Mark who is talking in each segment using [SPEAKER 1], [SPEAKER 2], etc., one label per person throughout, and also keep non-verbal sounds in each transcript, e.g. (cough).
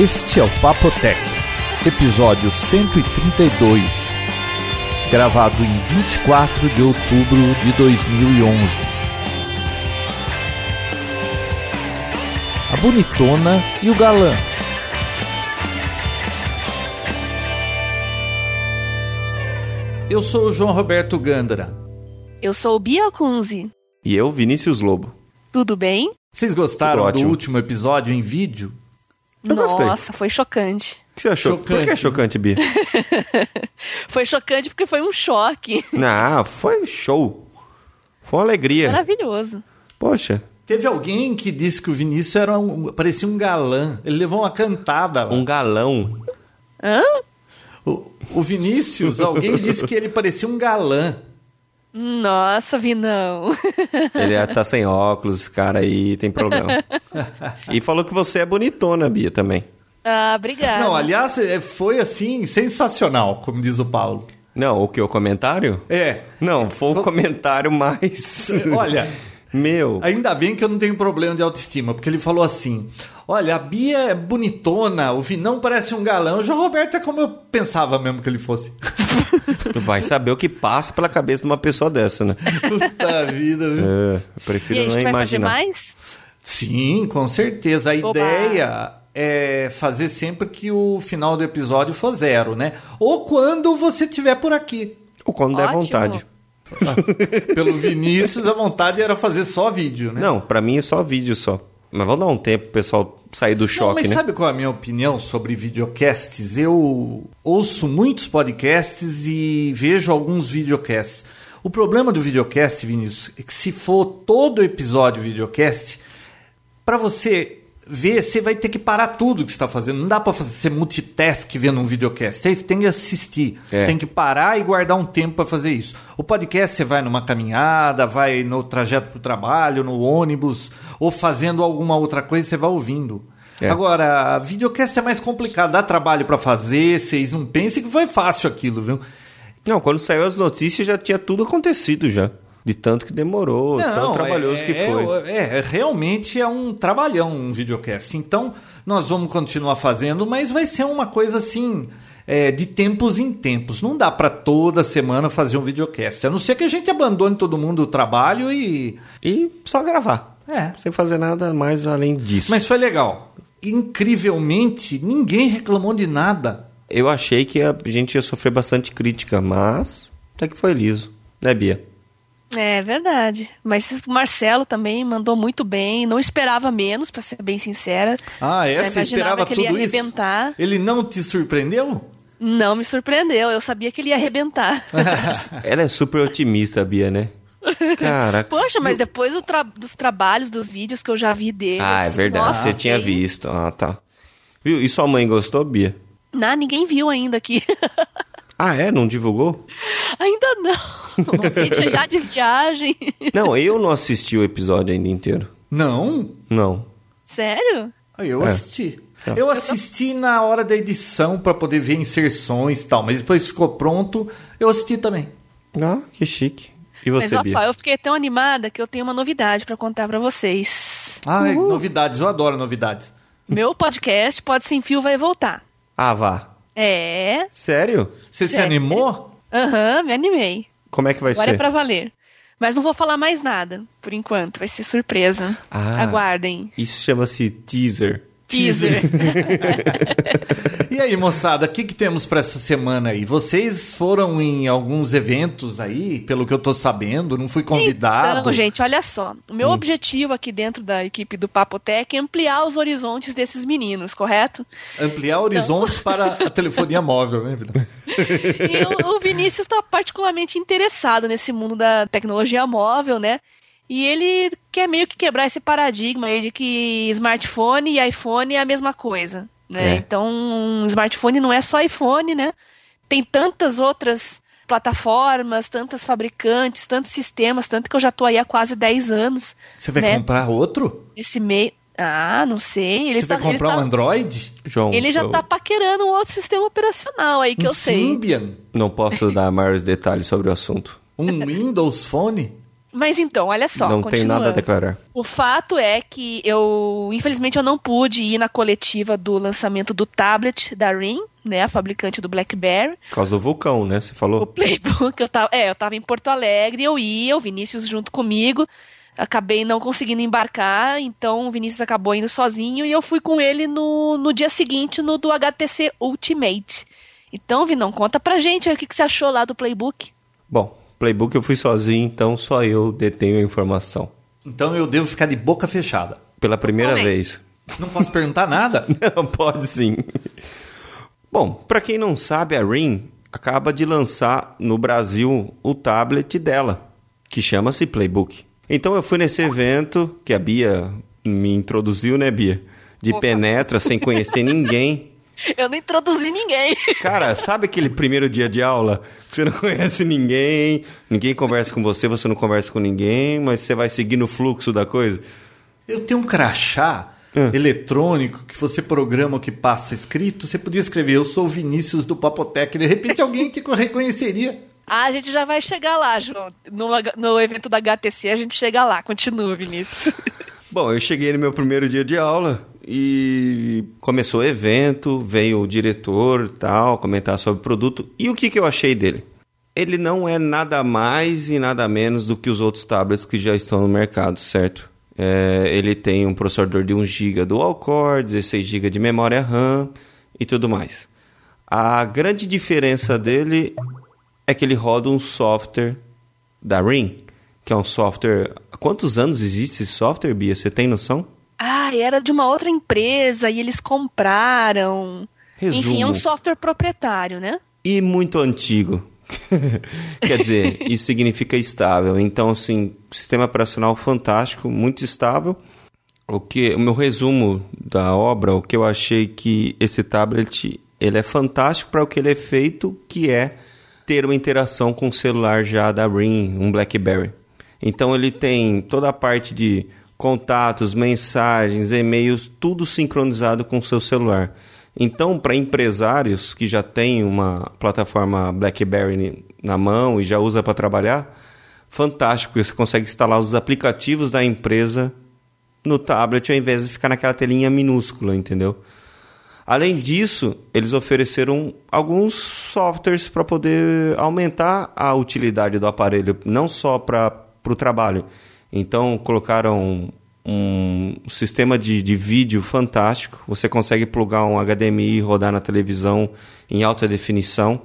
[SPEAKER 1] Este é o Papotec, episódio 132, gravado em 24 de outubro de 2011. A bonitona e o galã. Eu sou o João Roberto Gândara.
[SPEAKER 2] Eu sou o Bia Kunze.
[SPEAKER 3] E eu, Vinícius Lobo.
[SPEAKER 2] Tudo bem?
[SPEAKER 1] Vocês gostaram
[SPEAKER 3] Tudo
[SPEAKER 1] do último episódio em vídeo?
[SPEAKER 3] Eu gostei.
[SPEAKER 2] Nossa, foi chocante.
[SPEAKER 3] O que você achou? Por que é
[SPEAKER 1] Chocante.
[SPEAKER 3] chocante, Bia? (laughs)
[SPEAKER 2] Foi chocante porque foi um choque.
[SPEAKER 3] Não, foi show. Foi uma alegria.
[SPEAKER 2] Maravilhoso.
[SPEAKER 3] Poxa,
[SPEAKER 1] Teve alguém que disse que o Vinícius era um, parecia um galã. Ele levou uma cantada lá.
[SPEAKER 3] um galão.
[SPEAKER 2] Hã?
[SPEAKER 1] O, o Vinícius, alguém disse que ele parecia um galã.
[SPEAKER 2] Nossa, Vinão. (laughs)
[SPEAKER 3] Ele é- tá sem óculos, esse cara aí tem problema. (laughs) E falou que você é bonitona, Bia, também.
[SPEAKER 2] Ah, obrigada.
[SPEAKER 1] Não, aliás, é, foi assim, sensacional, como diz o Paulo.
[SPEAKER 3] Não, o que? O comentário?
[SPEAKER 1] É,
[SPEAKER 3] Não, foi um comentário mais... (laughs)
[SPEAKER 1] olha,
[SPEAKER 3] Meu,
[SPEAKER 1] ainda bem que eu não tenho problema de autoestima, porque ele falou assim: olha, a Bia é bonitona, o Vinão parece um galã, o João Roberto é como eu pensava mesmo que ele fosse. (laughs)
[SPEAKER 3] tu vai saber o que passa pela cabeça de uma pessoa dessa, né? (laughs)
[SPEAKER 1] Puta vida, viu?
[SPEAKER 3] É, eu
[SPEAKER 2] E
[SPEAKER 3] prefiro
[SPEAKER 2] a gente
[SPEAKER 3] não
[SPEAKER 2] vai
[SPEAKER 3] imaginar.
[SPEAKER 2] fazer mais?
[SPEAKER 1] Sim, com certeza. A
[SPEAKER 2] Oba!
[SPEAKER 1] ideia é fazer sempre que o final do episódio for zero, né? Ou quando você estiver por aqui.
[SPEAKER 3] Ou quando der
[SPEAKER 2] Ótimo. (laughs)
[SPEAKER 1] Pelo Vinícius, a vontade era fazer só vídeo, né?
[SPEAKER 3] Não, pra mim é só vídeo só. Mas vamos dar um tempo pro pessoal sair do
[SPEAKER 1] Não,
[SPEAKER 3] choque,
[SPEAKER 1] mas
[SPEAKER 3] né?
[SPEAKER 1] sabe qual é a minha opinião sobre videocasts? Eu ouço muitos podcasts e vejo alguns videocasts. O problema do videocast, Vinícius, é que se for todo episódio videocast, para você ver, você vai ter que parar tudo que você está fazendo. Não dá para fazer ser multitask vendo um videocast. Você tem que assistir.
[SPEAKER 3] É.
[SPEAKER 1] Você tem que parar e guardar um tempo para fazer isso. O podcast você vai numa caminhada, vai no trajeto para o trabalho, no ônibus, ou fazendo alguma outra coisa, você vai ouvindo.
[SPEAKER 3] É.
[SPEAKER 1] Agora, videocast é mais complicado, dá trabalho para fazer, vocês não pensem que foi fácil aquilo, viu?
[SPEAKER 3] Não, quando saiu as notícias já tinha tudo acontecido já. De tanto que demorou, tão trabalhoso
[SPEAKER 1] é,
[SPEAKER 3] que foi.
[SPEAKER 1] É, é, realmente é um trabalhão um videocast. Então, nós vamos continuar fazendo, mas vai ser uma coisa assim, é, de tempos em tempos. Não dá para toda semana fazer um videocast. A não ser que a gente abandone todo mundo o trabalho e.
[SPEAKER 3] E só gravar.
[SPEAKER 1] É.
[SPEAKER 3] Sem fazer nada mais além disso.
[SPEAKER 1] Mas foi legal. Incrivelmente, ninguém reclamou de nada.
[SPEAKER 3] Eu achei que a gente ia sofrer bastante crítica, mas até que foi liso. Né, Bia?
[SPEAKER 2] É verdade. Mas o Marcelo também mandou muito bem. Não esperava menos, pra ser bem sincera.
[SPEAKER 1] Ah, é?
[SPEAKER 2] Já
[SPEAKER 1] Você
[SPEAKER 2] imaginava
[SPEAKER 1] esperava
[SPEAKER 2] que ele ia
[SPEAKER 1] tudo isso?
[SPEAKER 2] arrebentar.
[SPEAKER 1] Ele não te surpreendeu?
[SPEAKER 2] Não me surpreendeu. Eu sabia que ele ia arrebentar. (laughs)
[SPEAKER 3] Ela é super otimista, Bia, né? Caraca.
[SPEAKER 2] Poxa, mas depois do tra- dos trabalhos, dos vídeos que eu já vi dele.
[SPEAKER 3] Ah, é
[SPEAKER 2] assim,
[SPEAKER 3] verdade.
[SPEAKER 2] nossa,
[SPEAKER 3] Você tinha visto. Ah, tá. Viu? E sua mãe gostou, Bia?
[SPEAKER 2] Não, ninguém viu ainda aqui. (laughs)
[SPEAKER 3] Ah, é? Não divulgou?
[SPEAKER 2] ainda não. (laughs) Você chegar de viagem.
[SPEAKER 3] Não, eu não assisti o episódio ainda inteiro.
[SPEAKER 1] Não.
[SPEAKER 3] Não.
[SPEAKER 2] Sério?
[SPEAKER 1] Ah, Eu
[SPEAKER 3] É.
[SPEAKER 1] assisti.
[SPEAKER 3] Tá.
[SPEAKER 1] Eu assisti na hora da edição pra poder ver inserções e tal, mas depois ficou pronto, eu assisti também.
[SPEAKER 3] Ah, que chique. E
[SPEAKER 2] Mas
[SPEAKER 3] você,
[SPEAKER 2] olha
[SPEAKER 3] Bia?
[SPEAKER 2] só, eu fiquei tão animada que eu tenho uma novidade pra contar pra vocês.
[SPEAKER 1] Ah, novidades, eu adoro novidades.
[SPEAKER 2] Meu podcast Pode Sem Fio vai voltar.
[SPEAKER 3] Ah, vá.
[SPEAKER 2] É.
[SPEAKER 3] Sério?
[SPEAKER 1] Você se
[SPEAKER 2] Sério.
[SPEAKER 1] animou?
[SPEAKER 2] Aham, me animei.
[SPEAKER 3] Como é que vai
[SPEAKER 2] Agora
[SPEAKER 3] ser?
[SPEAKER 2] é pra valer. Mas não vou falar mais nada, por enquanto. Vai ser surpresa.
[SPEAKER 3] Ah.
[SPEAKER 2] Aguardem.
[SPEAKER 3] Isso chama-se teaser.
[SPEAKER 2] Teaser. (laughs)
[SPEAKER 1] E aí, moçada, o que, que temos pra essa semana aí? Vocês foram em alguns eventos aí, pelo que eu tô sabendo, não fui convidado.
[SPEAKER 2] Então, gente, olha só. O
[SPEAKER 3] Hum.
[SPEAKER 2] meu objetivo aqui dentro da equipe do Papotec é ampliar os horizontes desses meninos, correto?
[SPEAKER 1] Ampliar horizontes para a telefonia (laughs) móvel, né, Vida?
[SPEAKER 2] E o, o Vinícius está particularmente interessado nesse mundo da tecnologia móvel, né? E ele quer meio que quebrar esse paradigma aí de que smartphone e iPhone é a mesma coisa, né?
[SPEAKER 3] É.
[SPEAKER 2] Então, um smartphone não é só iPhone, né? Tem tantas outras plataformas, tantas fabricantes, tantos sistemas, tanto que eu já tô aí há quase 10 anos.
[SPEAKER 1] Você vai
[SPEAKER 2] né?
[SPEAKER 1] comprar outro?
[SPEAKER 2] Esse meio. Ah, não sei. Ele
[SPEAKER 1] Você
[SPEAKER 2] tá,
[SPEAKER 1] vai comprar
[SPEAKER 2] ele
[SPEAKER 1] um
[SPEAKER 2] tá-
[SPEAKER 1] Android?
[SPEAKER 3] João,
[SPEAKER 2] Ele já
[SPEAKER 3] eu
[SPEAKER 2] tá paquerando um outro sistema operacional aí que
[SPEAKER 1] um
[SPEAKER 2] eu sei.
[SPEAKER 1] Symbian?
[SPEAKER 3] não posso dar maiores detalhes sobre o assunto.
[SPEAKER 1] Um Windows Phone?
[SPEAKER 2] Mas então, olha só.
[SPEAKER 3] não tenho nada a declarar.
[SPEAKER 2] O fato é que eu, infelizmente, eu não pude ir na coletiva do lançamento do tablet da Ring, né, a fabricante do BlackBerry.
[SPEAKER 3] Por causa do vulcão, né? Você
[SPEAKER 2] O
[SPEAKER 3] falou?
[SPEAKER 2] Playbook, eu tava, é, eu tava em Porto Alegre, eu ia, o Vinícius junto comigo. Acabei não conseguindo embarcar, então o Vinícius acabou indo sozinho e eu fui com ele no, no dia seguinte, no do HTC Ultimate. Então, Vinão, conta pra gente aí o que, que você achou lá do Playbook.
[SPEAKER 3] Bom, Playbook eu fui sozinho, então só eu detenho a informação.
[SPEAKER 1] Então eu devo ficar de boca fechada.
[SPEAKER 3] Pela primeira
[SPEAKER 2] Totalmente.
[SPEAKER 3] vez.
[SPEAKER 1] Não posso perguntar nada? (laughs)
[SPEAKER 3] Não, pode sim. Bom, pra quem não sabe, a Ring acaba de lançar no Brasil o tablet dela, que chama-se Playbook. Então eu fui nesse evento que a Bia me introduziu, né, Bia? De
[SPEAKER 2] Opa.
[SPEAKER 3] penetra, sem conhecer ninguém.
[SPEAKER 2] Eu não introduzi ninguém.
[SPEAKER 3] Cara, sabe aquele primeiro dia de aula? Você não (laughs) conhece ninguém, ninguém conversa com você, você não conversa com ninguém, mas você vai seguindo o fluxo da coisa.
[SPEAKER 1] Eu tenho um crachá
[SPEAKER 3] Hum.
[SPEAKER 1] eletrônico que você programa o que passa escrito. Você podia escrever, eu sou o Vinícius do Papotec. De repente alguém te reconheceria.
[SPEAKER 2] Ah, a gente já vai chegar lá, João. No, no evento da HTC a gente chega lá. Continua, Vinícius.
[SPEAKER 3] Bom, eu cheguei no meu primeiro dia de aula e começou o evento, veio o diretor tal, comentar sobre o produto. E o que, que eu achei dele? Ele não é nada mais e nada menos do que os outros tablets que já estão no mercado, certo? É, ele tem um processador de 1 GB dual core, 16 GB de memória RAM e tudo mais. A grande diferença dele é que ele roda um software da Ring, que é um software. Há quantos anos existe esse software, Bia? Você tem noção?
[SPEAKER 2] Ah, era de uma outra empresa e eles compraram.
[SPEAKER 3] Resumo.
[SPEAKER 2] Enfim, é um software proprietário, né?
[SPEAKER 3] E muito antigo. (laughs) Quer dizer, isso significa estável. Então, assim, sistema operacional fantástico, muito estável. O que, o meu resumo da obra, o que eu achei que esse tablet ele é fantástico para o que ele é feito, que é ter uma interação com o celular já da Ring, um BlackBerry. Então ele tem toda a parte de contatos, mensagens, e-mails, tudo sincronizado com o seu celular. Então, para empresários que já têm uma plataforma BlackBerry na mão e já usa para trabalhar, fantástico, porque você consegue instalar os aplicativos da empresa no tablet ao invés de ficar naquela telinha minúscula, entendeu? Além disso, eles ofereceram alguns softwares para poder aumentar a utilidade do aparelho, não só para o trabalho. Então, colocaram um sistema de, de vídeo fantástico. Você consegue plugar um HDMI e rodar na televisão em alta definição.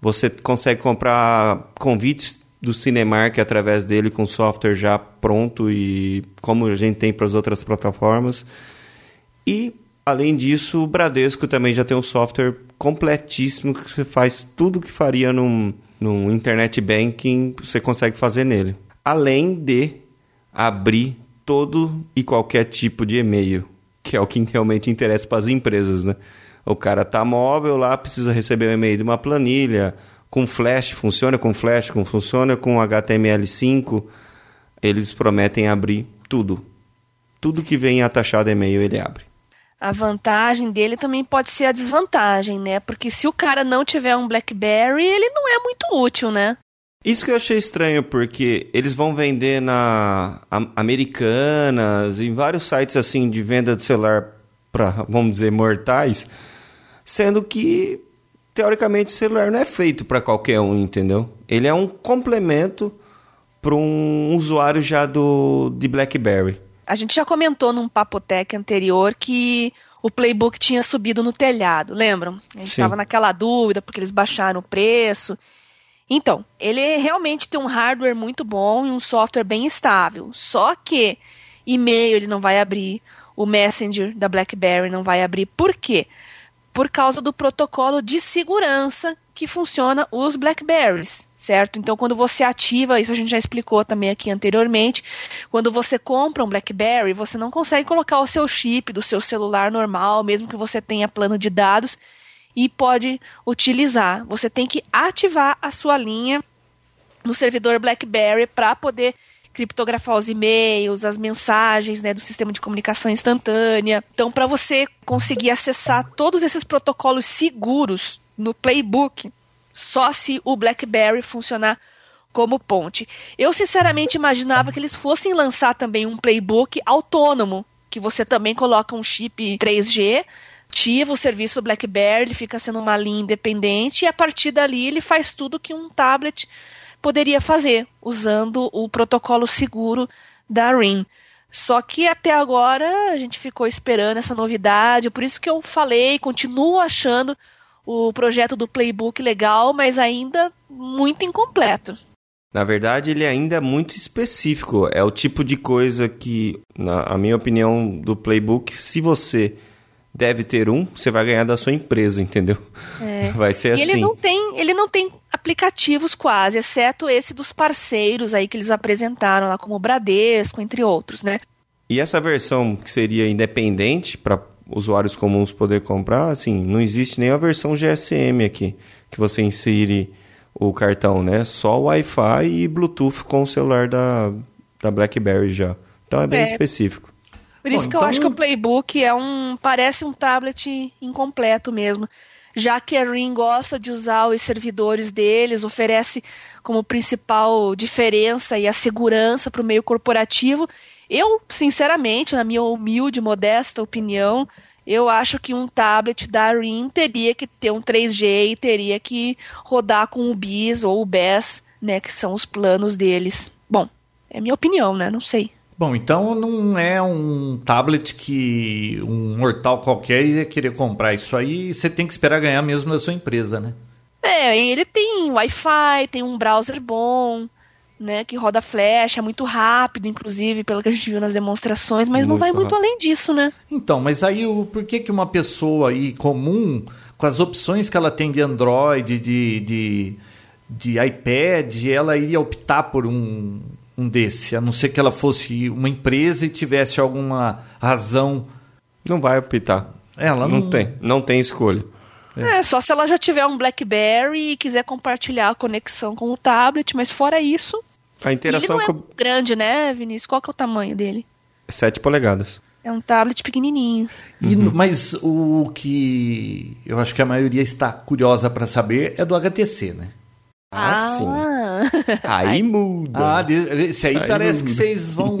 [SPEAKER 3] Você consegue comprar convites do Cinemark através dele com software já pronto e como a gente tem para as outras plataformas. E além disso, o Bradesco também já tem um software completíssimo que você faz tudo que faria num, num internet banking, você consegue fazer nele. Além de abrir todo e qualquer tipo de e-mail, que é o que realmente interessa para as empresas, né? O cara tá móvel lá, precisa receber um e-mail de uma planilha, com flash, funciona com flash, com funciona com HTML5. Eles prometem abrir tudo. Tudo que vem atachado e-mail ele abre.
[SPEAKER 2] A vantagem dele também pode ser a desvantagem, né? Porque se o cara não tiver um BlackBerry, ele não é muito útil, né?
[SPEAKER 3] Isso que eu achei estranho, porque eles vão vender na Am- Americanas, em vários sites assim de venda de celular para, vamos dizer, mortais, sendo que teoricamente celular não é feito para qualquer um, entendeu? Ele é um complemento para um usuário já do de BlackBerry.
[SPEAKER 2] A gente já comentou num Papotec anterior que o Playbook tinha subido no telhado, lembram? A gente estava naquela dúvida porque eles baixaram o preço. Então, ele realmente tem um hardware muito bom e um software bem estável. Só que e-mail ele não vai abrir, o Messenger da BlackBerry não vai abrir. Por quê? Por causa do protocolo de segurança que funciona os Blackberries, certo? Então, quando você ativa, isso a gente já explicou também aqui anteriormente, quando você compra um BlackBerry, você não consegue colocar o seu chip do seu celular normal, mesmo que você tenha plano de dados, e pode utilizar. Você tem que ativar a sua linha no servidor BlackBerry para poder criptografar os e-mails, as mensagens né, do sistema de comunicação instantânea. Então, para você conseguir acessar todos esses protocolos seguros no Playbook, só se o BlackBerry funcionar como ponte. Eu sinceramente imaginava que eles fossem lançar também um playbook autônomo, que você também coloca um chip 3G, ativa o serviço BlackBerry, ele fica sendo uma linha independente e a partir dali ele faz tudo que um tablet poderia fazer, usando o protocolo seguro da RIM. Só que até agora a gente ficou esperando essa novidade, por isso que eu falei, continuo achando o projeto do Playbook legal, mas ainda muito incompleto.
[SPEAKER 3] Na verdade, ele ainda é muito específico. É o tipo de coisa que, na minha opinião, do Playbook, se você deve ter um, você vai ganhar da sua empresa, entendeu?
[SPEAKER 2] É. (laughs)
[SPEAKER 3] Vai ser
[SPEAKER 2] e
[SPEAKER 3] assim.
[SPEAKER 2] Ele não tem, ele não tem aplicativos quase, exceto esse dos parceiros aí que eles apresentaram lá, como o Bradesco, entre outros, né?
[SPEAKER 3] E essa versão que seria independente para usuários comuns poder comprar, assim, não existe nem a versão GSM aqui, que você insere o cartão, né? Só Wi-Fi e Bluetooth com o celular da, da BlackBerry já. Então é bem
[SPEAKER 2] É.
[SPEAKER 3] específico.
[SPEAKER 2] Por isso
[SPEAKER 1] Bom,
[SPEAKER 2] que eu
[SPEAKER 1] então-
[SPEAKER 2] acho que o Playbook é um. parece um tablet incompleto mesmo. Já que a Ring gosta de usar os servidores deles, oferece como principal diferença e a segurança para o meio corporativo. Eu, sinceramente, na minha humilde, modesta opinião, eu acho que um tablet da Ring teria que ter um 3G e teria que rodar com o BIS ou o BES, né, que são os planos deles. Bom, é minha opinião, né? Não sei.
[SPEAKER 1] Bom, então não é um tablet que um mortal qualquer ia querer comprar isso aí. Você tem que esperar ganhar mesmo da sua empresa, né?
[SPEAKER 2] É, ele tem Wi-Fi, tem um browser bom, né, que roda flash, é muito rápido, inclusive, pelo que a gente viu nas demonstrações, mas não
[SPEAKER 3] Muito
[SPEAKER 2] vai muito
[SPEAKER 3] rápido.
[SPEAKER 2] além disso, né?
[SPEAKER 1] Então, mas aí o, por que, que uma pessoa aí comum, com as opções que ela tem de Android, de, de, de iPad, ela iria optar por um, um desse? A não ser que ela fosse uma empresa e tivesse alguma razão.
[SPEAKER 3] Não vai optar.
[SPEAKER 1] Ela
[SPEAKER 3] não,
[SPEAKER 1] não,
[SPEAKER 3] tem. Não tem escolha.
[SPEAKER 2] É. só se ela já tiver um BlackBerry e quiser compartilhar a conexão com o tablet, mas fora isso,
[SPEAKER 3] A interação
[SPEAKER 2] ele não é
[SPEAKER 3] com
[SPEAKER 2] grande, né, Vinícius? Qual que é o tamanho dele?
[SPEAKER 3] 7 polegadas.
[SPEAKER 2] É um tablet pequenininho.
[SPEAKER 1] E no- Mas o que eu acho que a maioria está curiosa para saber é do HTC, né?
[SPEAKER 3] Ah, sim. Aí muda.
[SPEAKER 1] Ah, de- esse aí
[SPEAKER 3] Aí
[SPEAKER 1] parece
[SPEAKER 3] não-
[SPEAKER 1] que vocês vão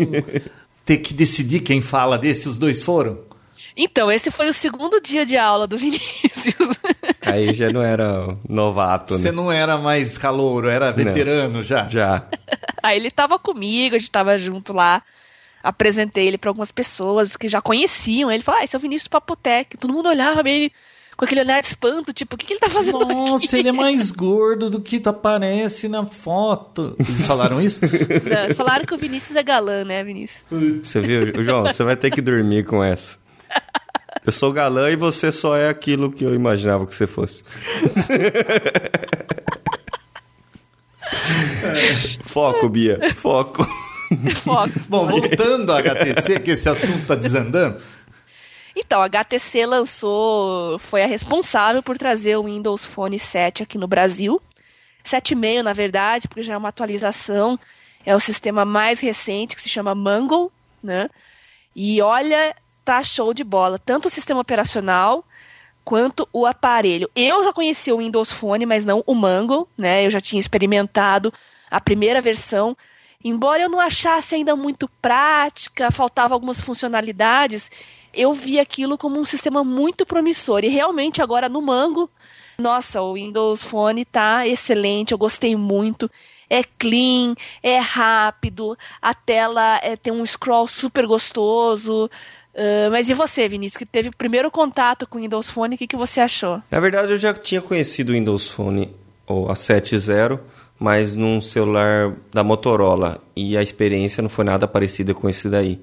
[SPEAKER 1] ter que decidir quem fala desse. Os dois foram?
[SPEAKER 2] Então, esse foi o segundo dia de aula do (laughs) Vinícius.
[SPEAKER 3] Aí já não era novato,
[SPEAKER 1] Você
[SPEAKER 3] né?
[SPEAKER 1] não era mais calouro, era veterano já.
[SPEAKER 3] Já.
[SPEAKER 2] Aí ele tava comigo, a gente tava junto lá. Apresentei ele pra algumas pessoas que já conheciam. Ele falou: Ah, esse é o Vinícius Papotec. Todo mundo olhava ele com aquele olhar de espanto, tipo, o que, que ele tá fazendo
[SPEAKER 1] Nossa,
[SPEAKER 2] aqui?
[SPEAKER 1] ele é mais gordo do que aparece na foto. Eles falaram isso? (laughs)
[SPEAKER 2] Não, falaram que o Vinícius é galã, né, Vinícius?
[SPEAKER 3] Você viu? João, você vai ter que dormir com essa. Eu sou galã e você só é aquilo que eu imaginava que você fosse. (laughs) Foco, Bia. Foco.
[SPEAKER 2] Foco.
[SPEAKER 1] Bom, voltando ao HTC, que esse assunto tá desandando.
[SPEAKER 2] Então, a HTC lançou, foi a responsável por trazer o Windows Phone 7 aqui no Brasil. 7.5, na verdade, porque já é uma atualização. É o sistema mais recente, que se chama Mango, né? E olha, tá show de bola. Tanto o sistema operacional quanto o aparelho. Eu já conhecia o Windows Phone, mas não o Mango, né? Eu já tinha experimentado a primeira versão. Embora eu não achasse ainda muito prática, faltava algumas funcionalidades, eu vi aquilo como um sistema muito promissor. E realmente agora no Mango, nossa, o Windows Phone tá excelente, eu gostei muito. É clean, é rápido, a tela é, tem um scroll super gostoso. Ah, mas e você, Vinícius, que teve o primeiro contato com o Windows Phone, o que, que você achou?
[SPEAKER 3] Na verdade, eu já tinha conhecido o Windows Phone, ou a 7.0, mas num celular da Motorola. E a experiência não foi nada parecida com esse daí.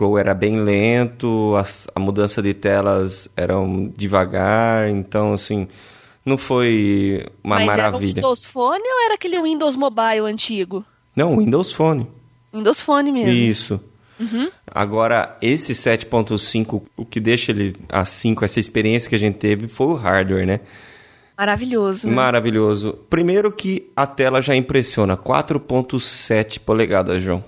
[SPEAKER 3] Scroll era bem lento, as- a, mudança de telas era devagar, então assim, não foi uma
[SPEAKER 2] mas era o
[SPEAKER 3] maravilha.
[SPEAKER 2] Windows Phone ou era aquele Windows Mobile antigo?
[SPEAKER 3] Não, Windows Phone.
[SPEAKER 2] Windows Phone mesmo.
[SPEAKER 3] Isso. Agora, esse 7.5, o que deixa ele assim, com essa experiência que a gente teve, foi o hardware, né?
[SPEAKER 2] Maravilhoso. né?
[SPEAKER 3] Maravilhoso. Primeiro que a tela já impressiona, 4.7 polegadas, João.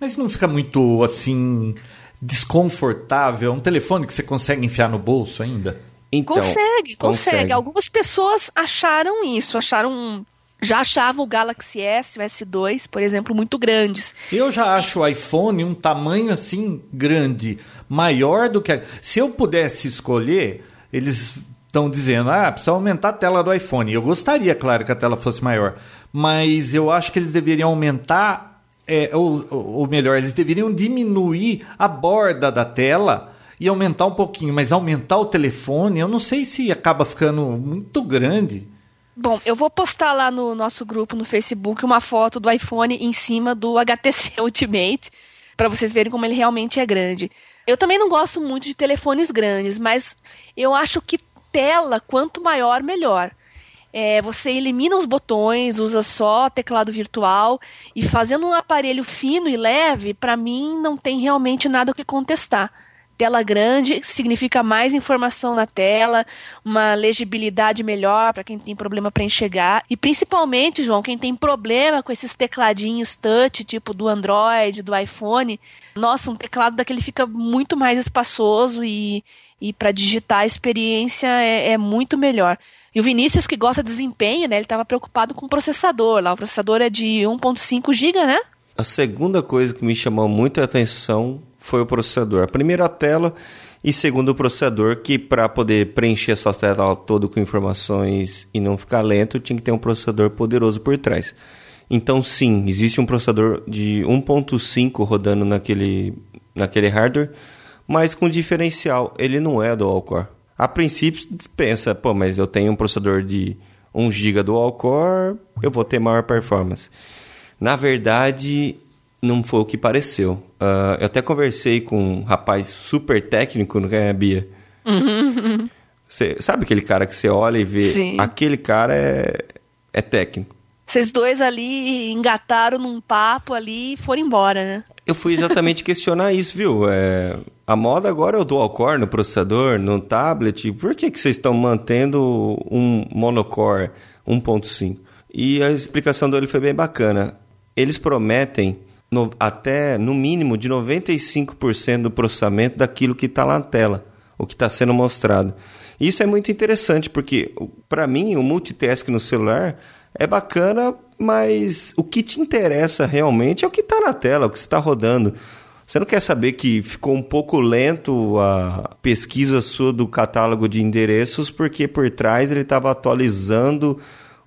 [SPEAKER 1] Mas não fica muito assim desconfortável? É um telefone que você consegue enfiar no bolso ainda?
[SPEAKER 3] Então,
[SPEAKER 2] consegue, consegue, Algumas pessoas acharam isso, acharam já achavam o Galaxy S, o S2, por exemplo, muito grandes.
[SPEAKER 1] Eu já acho o iPhone um tamanho assim grande, maior do que. Se eu pudesse escolher, eles estão dizendo, ah, precisa aumentar a tela do iPhone. Eu gostaria, claro, que a tela fosse maior, mas eu acho que eles deveriam aumentar, é, ou, ou melhor, eles deveriam diminuir a borda da tela e aumentar um pouquinho, mas aumentar o telefone, eu não sei se acaba ficando muito grande.
[SPEAKER 2] Bom, eu vou postar lá no nosso grupo no Facebook uma foto do iPhone em cima do HTC (laughs) Ultimate, para vocês verem como ele realmente é grande. Eu também não gosto muito de telefones grandes, mas eu acho que tela, quanto maior, melhor. É, você elimina os botões, usa só teclado virtual e fazendo um aparelho fino e leve, para mim não tem realmente nada o que contestar. Tela grande significa mais informação na tela, uma legibilidade melhor para quem tem problema para enxergar. E principalmente, João, quem tem problema com esses tecladinhos touch, tipo do Android, do iPhone, nossa, um teclado daquele fica muito mais espaçoso e, e para digitar a experiência é, é, muito melhor. E o Vinícius, que gosta de desempenho, né? Ele estava preocupado com o processador. Lá o processador é de 1.5 GB, né?
[SPEAKER 3] A segunda coisa que me chamou muita atenção foi o processador. A primeira tela e segundo o processador, que para poder preencher essa tela toda com informações e não ficar lento, tinha que ter um processador poderoso por trás. Então sim, existe um processador de 1.5 rodando naquele, naquele hardware, mas com diferencial, ele não é dual core. A princípio pensa, pô, mas eu tenho um processador de 1 GB dual core, eu vou ter maior performance. Na verdade, não foi o que pareceu. Uh, eu até conversei com um rapaz super técnico, não é, Bia? (laughs) Uhum. Você, sabe aquele cara que você olha e vê? Sim. Aquele cara é, é técnico.
[SPEAKER 2] Vocês dois ali engataram num papo ali e foram embora, né?
[SPEAKER 3] Eu fui exatamente (laughs) questionar isso, viu? É, a moda agora é o dual core no processador, no tablet. Por que, que vocês estão mantendo um monocore 1.5? E a explicação dele foi bem bacana. Eles prometem no, até no mínimo de 95% do processamento daquilo que está lá na tela, o que está sendo mostrado. Isso é muito interessante porque, para mim, o multitask no celular é bacana, mas o que te interessa realmente é o que está na tela, o que está rodando. Você não quer saber que ficou um pouco lento a pesquisa sua do catálogo de endereços porque por trás ele estava atualizando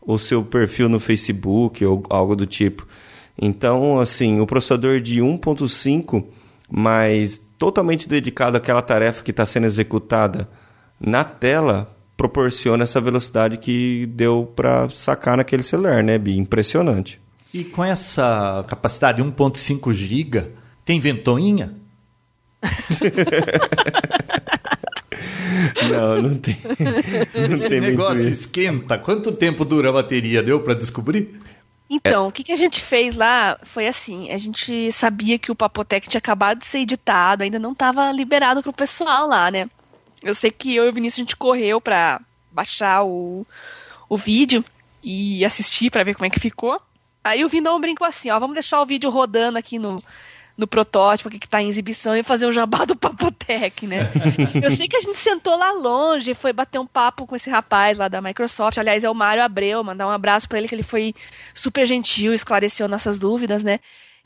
[SPEAKER 3] o seu perfil no Facebook ou algo do tipo. Então, assim, o processador de 1.5, mas totalmente dedicado àquela tarefa que está sendo executada na tela, proporciona essa velocidade que deu para sacar naquele celular, né, Bi? Impressionante.
[SPEAKER 1] E com essa capacidade 1.5 GB, tem ventoinha? (laughs)
[SPEAKER 3] não, não tem. Não
[SPEAKER 1] Esse negócio esquenta. Quanto tempo dura a bateria? Deu para descobrir?
[SPEAKER 2] Então, é. o que, que a gente fez lá foi assim: a gente sabia que o Papotec tinha acabado de ser editado, ainda não estava liberado pro pessoal lá, né? Eu sei que eu e o Vinícius a gente correu pra baixar o, o vídeo e assistir para ver como é que ficou. Aí o Vindão brincou assim: ó, vamos deixar o vídeo rodando aqui no, no protótipo que está em exibição e fazer o jabá do Papotec, né? Eu sei que a gente sentou lá longe, foi bater um papo com esse rapaz lá da Microsoft. Aliás, é o Mário Abreu, mandar um abraço para ele, que ele foi super gentil, esclareceu nossas dúvidas, né?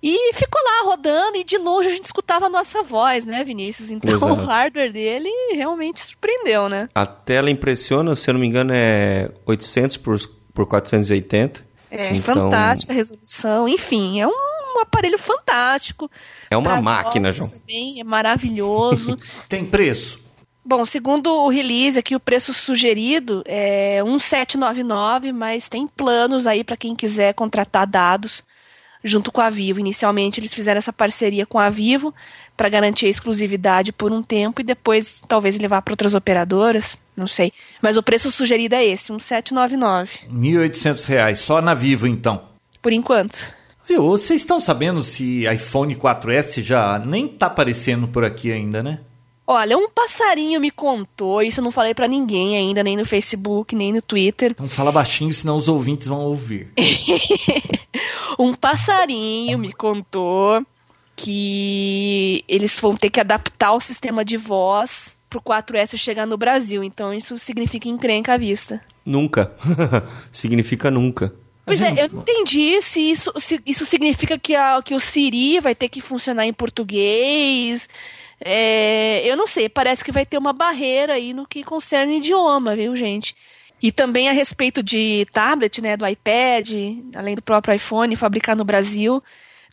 [SPEAKER 2] E ficou lá rodando e de longe a gente escutava a nossa voz, né, Vinícius? Então Exato. o hardware dele realmente surpreendeu, né?
[SPEAKER 3] A tela impressiona, se eu não me engano, é 800 por, por 480.
[SPEAKER 2] É, então... fantástica a resolução. Enfim, é um um aparelho fantástico.
[SPEAKER 3] É uma máquina, João.
[SPEAKER 2] Também, é maravilhoso. (laughs)
[SPEAKER 1] Tem preço?
[SPEAKER 2] Bom, segundo o release aqui, o preço sugerido é 1799, mas tem planos aí para quem quiser contratar dados junto com a Vivo. Inicialmente eles fizeram essa parceria com a Vivo para garantir a exclusividade por um tempo e depois talvez levar para outras operadoras, não sei. Mas o preço sugerido é esse, 1799.
[SPEAKER 1] R$ 1.800, só na Vivo então.
[SPEAKER 2] Por enquanto.
[SPEAKER 1] Viu, vocês estão sabendo se iPhone 4S já nem tá aparecendo por aqui ainda, né?
[SPEAKER 2] Olha, um passarinho me contou, isso eu não falei para ninguém ainda, nem no Facebook, nem no Twitter.
[SPEAKER 1] Então fala baixinho, senão os ouvintes vão ouvir. (laughs)
[SPEAKER 2] um passarinho me contou que eles vão ter que adaptar o sistema de voz pro 4S chegar no Brasil. Então isso significa encrenca à vista.
[SPEAKER 3] Nunca. (laughs) significa nunca.
[SPEAKER 2] Pois é, eu não entendi se isso, se isso significa que, a, que o Siri vai ter que funcionar em português. É, eu não sei, parece que vai ter uma barreira aí no que concerne idioma, viu, gente? E também a respeito de tablet, né, do iPad, além do próprio iPhone, fabricar no Brasil,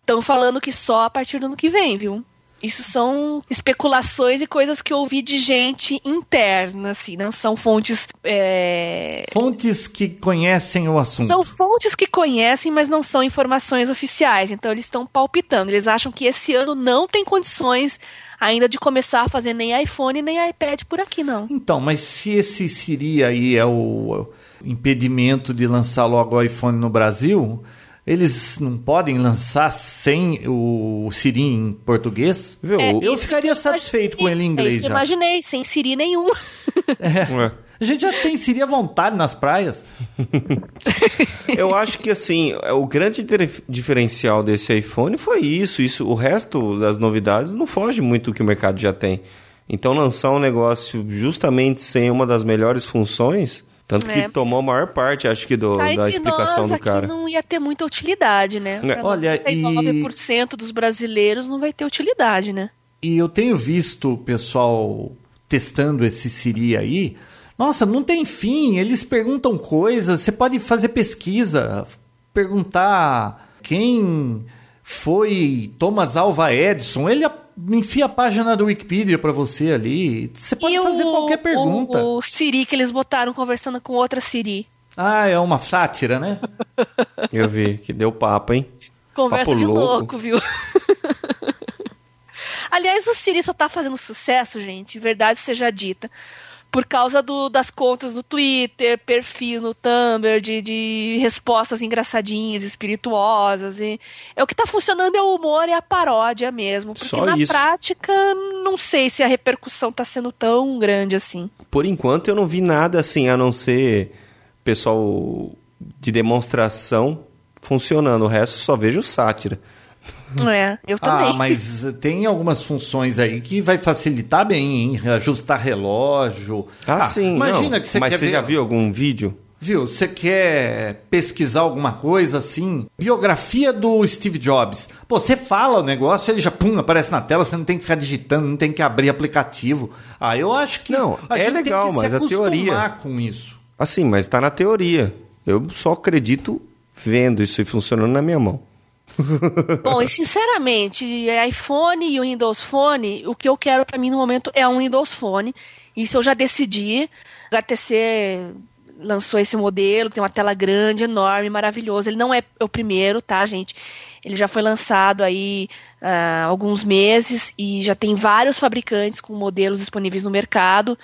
[SPEAKER 2] estão falando que só a partir do ano que vem, viu? Isso são especulações e coisas que eu ouvi de gente interna, assim, não são fontes. É...
[SPEAKER 1] Fontes que conhecem o assunto.
[SPEAKER 2] São fontes que conhecem, mas não são informações oficiais. Então eles estão palpitando. Eles acham que esse ano não tem condições ainda de começar a fazer nem iPhone nem iPad por aqui, não.
[SPEAKER 1] Então, mas se esse Siri aí é o impedimento de lançar logo o iPhone no Brasil, eles não podem lançar sem o Siri em português? Viu? É, eu ficaria satisfeito com ele em inglês. É isso
[SPEAKER 2] que eu imaginei, sem Siri nenhum.
[SPEAKER 1] É. A gente já tem Siri à vontade nas praias. (laughs)
[SPEAKER 3] eu acho que assim, o grande diferencial desse iPhone foi isso. Isso, o resto das novidades não foge muito do que o mercado já tem. Então lançar um negócio justamente sem uma das melhores funções tanto que é, tomou a maior parte, acho que, do, da explicação nós, do cara.
[SPEAKER 2] não ia ter muita utilidade, né? É. Olha, 99% e... dos brasileiros não vai ter utilidade, né?
[SPEAKER 1] E eu tenho visto o pessoal testando esse Siri aí. Nossa, não tem fim. Eles perguntam coisas. Você pode fazer pesquisa, perguntar quem foi Thomas Alva Edison. Ele enfia a página do Wikipedia para você ali. Você pode e fazer o, qualquer pergunta.
[SPEAKER 2] O, o Siri que eles botaram conversando com outra Siri.
[SPEAKER 1] Ah, é uma sátira, né? (laughs)
[SPEAKER 3] Eu vi, que deu papo, hein?
[SPEAKER 2] Conversa papo de louco, louco viu? (laughs) Aliás, o Siri só tá fazendo sucesso, gente, verdade seja dita, por causa do, das contas no Twitter, perfil no Tumblr, de, de respostas engraçadinhas, espirituosas. E é o que está funcionando é o humor e a paródia mesmo. Porque Só na isso. prática, não sei se a repercussão está sendo tão grande assim.
[SPEAKER 3] Por enquanto eu não vi nada assim, a não ser pessoal de demonstração funcionando. O resto só vejo sátira.
[SPEAKER 2] É, eu também.
[SPEAKER 1] Ah, mas tem algumas funções aí que vai facilitar bem, hein? Ajustar relógio.
[SPEAKER 3] Ah, ah sim. Imagina não. que você Mas quer você ver... já viu algum vídeo?
[SPEAKER 1] Viu, você quer pesquisar alguma coisa assim? Biografia do Steve Jobs. Pô, você fala o negócio, ele já pum, aparece na tela, você não tem que ficar digitando, não tem que abrir aplicativo. Ah, eu acho que
[SPEAKER 3] não, a é legal, mas a teoria
[SPEAKER 1] com isso.
[SPEAKER 3] Assim, mas tá na teoria. Eu só acredito vendo isso e funcionando na minha mão. (laughs)
[SPEAKER 2] Bom, e sinceramente, iPhone e o Windows Phone, o que eu quero para mim no momento é um Windows Phone. Isso eu já decidi. O HTC lançou esse modelo, tem uma tela grande, enorme, maravilhoso. Ele não é o primeiro, tá, gente? Ele já foi lançado aí há uh, alguns meses e já tem vários fabricantes com modelos disponíveis no mercado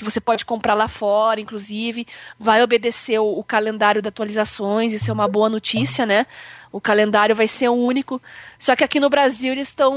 [SPEAKER 2] que você pode comprar lá fora, inclusive, vai obedecer o, o, calendário de atualizações, isso é uma boa notícia, né? O calendário vai ser único. Só que aqui no Brasil eles estão,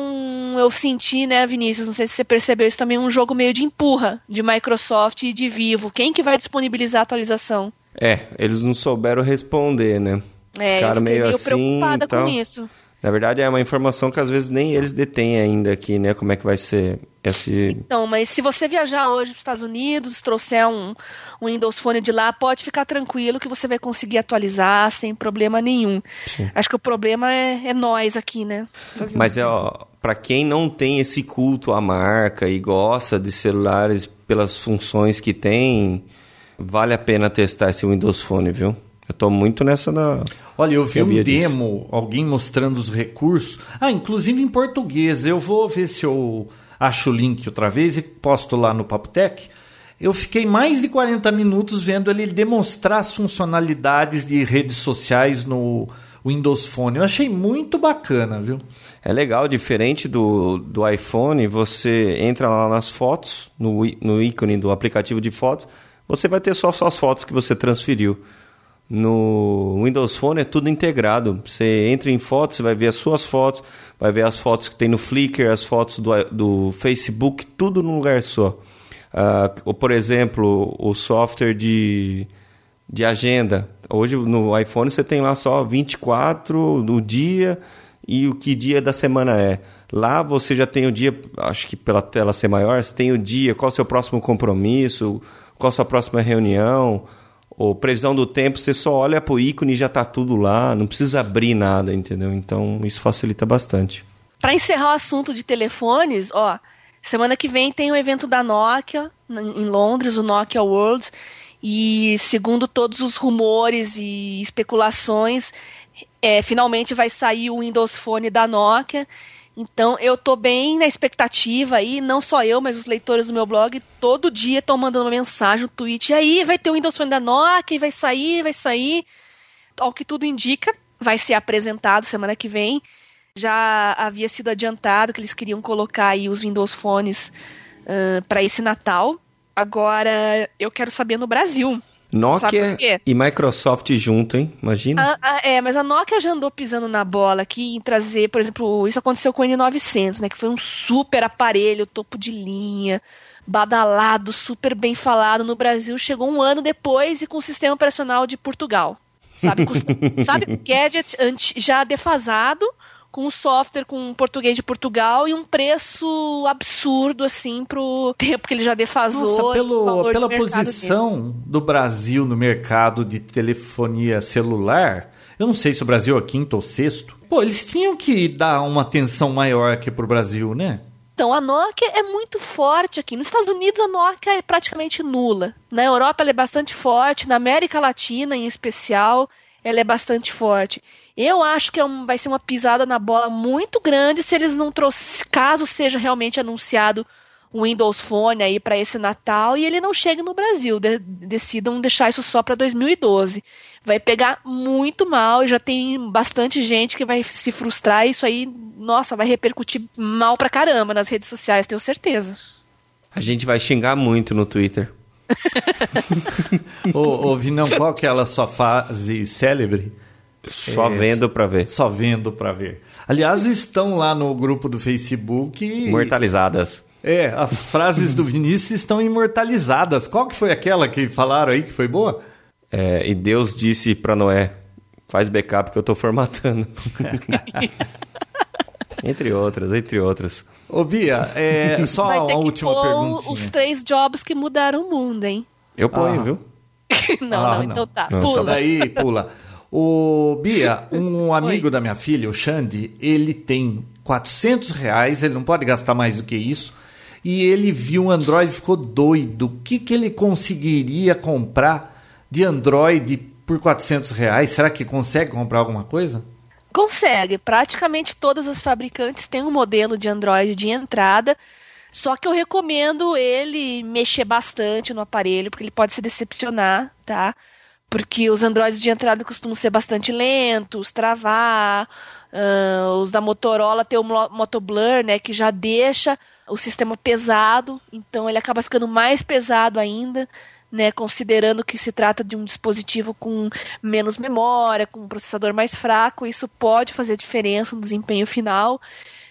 [SPEAKER 2] eu senti, né, Vinícius, não sei se você percebeu, isso também é um jogo meio de empurra de Microsoft e de Vivo. Quem que vai disponibilizar a atualização?
[SPEAKER 3] É, eles não souberam responder, né?
[SPEAKER 2] É, Cara, eu meio, meio assim, preocupada com isso.
[SPEAKER 3] Na verdade, é uma informação que às vezes nem eles detêm ainda aqui, né? Como é que vai ser esse...
[SPEAKER 2] Então, mas se você viajar hoje para os Estados Unidos, trouxer um, um Windows Phone de lá, pode ficar tranquilo que você vai conseguir atualizar sem problema nenhum. Sim. Acho que o problema é, é nós aqui, né?
[SPEAKER 3] Fazendo mas é, para quem não tem esse culto à marca e gosta de celulares pelas funções que tem, vale a pena testar esse Windows Phone, viu? Eu tô muito nessa na.
[SPEAKER 1] Olha, eu vi um demo, disso. alguém mostrando os recursos. Ah, inclusive em português. Eu vou ver se eu acho o link outra vez e posto lá no Papotec. Eu fiquei mais de 40 minutos vendo ele demonstrar as funcionalidades de redes sociais no Windows Phone. Eu achei muito bacana, viu?
[SPEAKER 3] É legal, diferente do, do iPhone, você entra lá nas fotos, no, no ícone do aplicativo de fotos, você vai ter só suas fotos que você transferiu. No Windows Phone é tudo integrado. Você entra em fotos, você vai ver as suas fotos, vai ver as fotos que tem no Flickr, as fotos do, do Facebook, tudo num lugar só. Uh, ou, por exemplo, o software de, de agenda. Hoje no iPhone você tem lá só 24 do dia e o que dia da semana é. Lá você já tem o dia, acho que pela tela ser maior, você tem o dia, qual o seu próximo compromisso, qual a sua próxima reunião ou previsão do tempo, você só olha pro ícone e já tá tudo lá, não precisa abrir nada, entendeu? Então isso facilita bastante.
[SPEAKER 2] Para encerrar o assunto de telefones, ó, semana que vem tem o um evento da Nokia em Londres, o Nokia World, e segundo todos os rumores e especulações, é, finalmente vai sair o Windows Phone da Nokia. Então eu tô bem na expectativa aí, não só eu, mas os leitores do meu blog, todo dia estão mandando uma mensagem, um tweet, e aí vai ter o Windows Phone da Nokia, vai sair, vai sair. Ao que tudo indica, vai ser apresentado semana que vem. Já havia sido adiantado que eles queriam colocar aí os Windows Phones uh, para esse Natal. Agora eu quero saber no Brasil.
[SPEAKER 3] Nokia e Microsoft junto, hein? Imagina.
[SPEAKER 2] Ah, ah, é, mas a Nokia já andou pisando na bola aqui em trazer, por exemplo, isso aconteceu com o N900, né? Que foi um super aparelho, topo de linha, badalado, super bem falado no Brasil. Chegou um ano depois e com o sistema operacional de Portugal. Sabe, (laughs) sabe gadget já defasado, com um software com português de Portugal e um preço absurdo, assim, pro tempo que ele já defasou.
[SPEAKER 1] Nossa, pelo, pela posição dele. do Brasil no mercado de telefonia celular, eu não sei se o Brasil é quinto ou sexto. Pô, eles tinham que dar uma atenção maior aqui pro Brasil, né?
[SPEAKER 2] Então, a Nokia é muito forte aqui. Nos Estados Unidos, a Nokia é praticamente nula. Na Europa, ela é bastante forte. Na América Latina, em especial, ela é bastante forte. Eu acho que é um, vai ser uma pisada na bola muito grande se eles não trouxerem, caso seja realmente anunciado um Windows Phone aí para esse Natal e ele não chegue no Brasil, de, decidam deixar isso só para 2012. Vai pegar muito mal e já tem bastante gente que vai se frustrar. E isso aí, nossa, vai repercutir mal pra caramba nas redes sociais, tenho certeza.
[SPEAKER 3] A gente vai xingar muito no Twitter. (laughs)
[SPEAKER 1] ô, ô Vinão, qual que é a sua fase célebre?
[SPEAKER 3] Só é, vendo para ver.
[SPEAKER 1] Só vendo para ver. Aliás, estão lá no grupo do Facebook.
[SPEAKER 3] Imortalizadas.
[SPEAKER 1] É, as frases do Vinícius estão imortalizadas. Qual que foi aquela que falaram aí que foi boa?
[SPEAKER 3] É, e Deus disse para Noé: faz backup que eu tô formatando. (laughs) entre outras, entre outras.
[SPEAKER 1] Ô Bia, é, só Vai ter a última pergunta.
[SPEAKER 2] Os três jobs que mudaram o mundo, hein?
[SPEAKER 3] Eu ponho, ah. viu? (laughs)
[SPEAKER 2] não, ah, não, então tá. Nossa. Pula.
[SPEAKER 1] Daí, pula. O Bia, um (laughs) amigo Oi. da minha filha, o Xande, ele tem 400 reais, ele não pode gastar mais do que isso, e ele viu um Android e ficou doido. O que, que ele conseguiria comprar de Android por 400 reais? Será que consegue comprar alguma coisa?
[SPEAKER 2] Consegue. Praticamente todas as fabricantes têm um modelo de Android de entrada. Só que eu recomendo ele mexer bastante no aparelho, porque ele pode se decepcionar, tá? Porque os Androids de entrada costumam ser bastante lentos, travar. Uh, os da Motorola tem o Motoblur, né, que já deixa o sistema pesado, então ele acaba ficando mais pesado ainda, né, considerando que se trata de um dispositivo com menos memória, com um processador mais fraco, isso pode fazer diferença no desempenho final.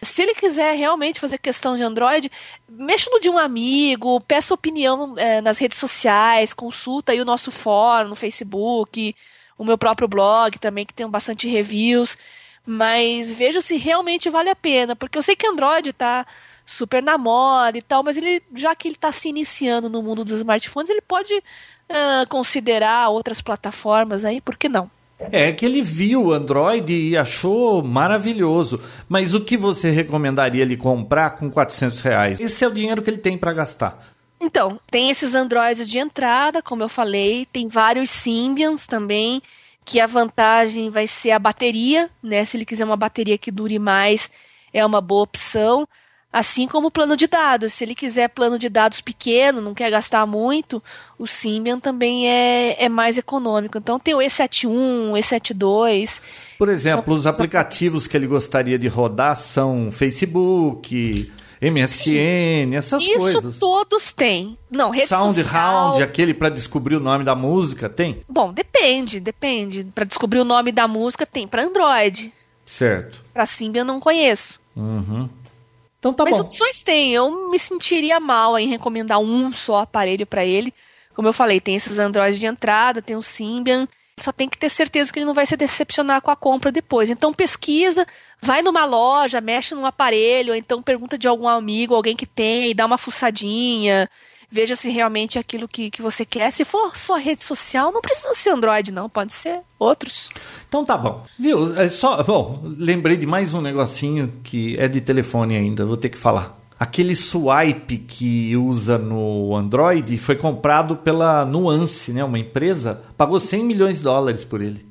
[SPEAKER 2] Se ele quiser realmente fazer questão de Android, mexa no de um amigo, peça opinião é, nas redes sociais, consulta aí o nosso fórum no Facebook, o meu próprio blog também, que tem bastante reviews. Mas veja se realmente vale a pena, porque eu sei que Android está super na moda e tal, mas ele, já que ele está se iniciando no mundo dos smartphones, ele pode uh, considerar outras plataformas aí, por que não?
[SPEAKER 1] É que ele viu o Android e achou maravilhoso. Mas o que você recomendaria ele comprar com 400 reais? Esse é o dinheiro que ele tem para gastar.
[SPEAKER 2] Então, tem esses Androids de entrada, como eu falei, tem vários Symbians também, que a vantagem vai ser a bateria, né? Se ele quiser uma bateria que dure mais, é uma boa opção. Assim como o plano de dados. Se ele quiser plano de dados pequeno, não quer gastar muito, o Symbian também é, é mais econômico. Então tem o E71, E72.
[SPEAKER 1] Por exemplo, os aplicativos que ele gostaria de rodar são Facebook, MSN, Sim. essas
[SPEAKER 2] Isso
[SPEAKER 1] coisas.
[SPEAKER 2] Isso todos têm. Não, rede
[SPEAKER 1] SoundHound, aquele para descobrir o nome da música, tem?
[SPEAKER 2] Bom, depende, depende. Para descobrir o nome da música tem para Android.
[SPEAKER 1] Certo.
[SPEAKER 2] Para Symbian não conheço.
[SPEAKER 1] Uhum. Então tá
[SPEAKER 2] Mas
[SPEAKER 1] bom.
[SPEAKER 2] opções tem. Eu me sentiria mal em recomendar um só aparelho para ele. Como eu falei, tem esses Androids de entrada, tem o Symbian. Só tem que ter certeza que ele não vai se decepcionar com a compra depois. Então pesquisa, vai numa loja, mexe num aparelho, ou então pergunta de algum amigo, alguém que tem, dá uma fuçadinha. Veja se realmente é aquilo que, que você quer. Se for sua rede social, não precisa ser Android, não, pode ser outros.
[SPEAKER 1] Então tá bom. Viu? É só, bom, lembrei de mais um negocinho que é de telefone ainda, vou ter que falar. Aquele swipe que usa no Android foi comprado pela Nuance, né? Uma empresa, pagou 100 milhões de dólares por ele.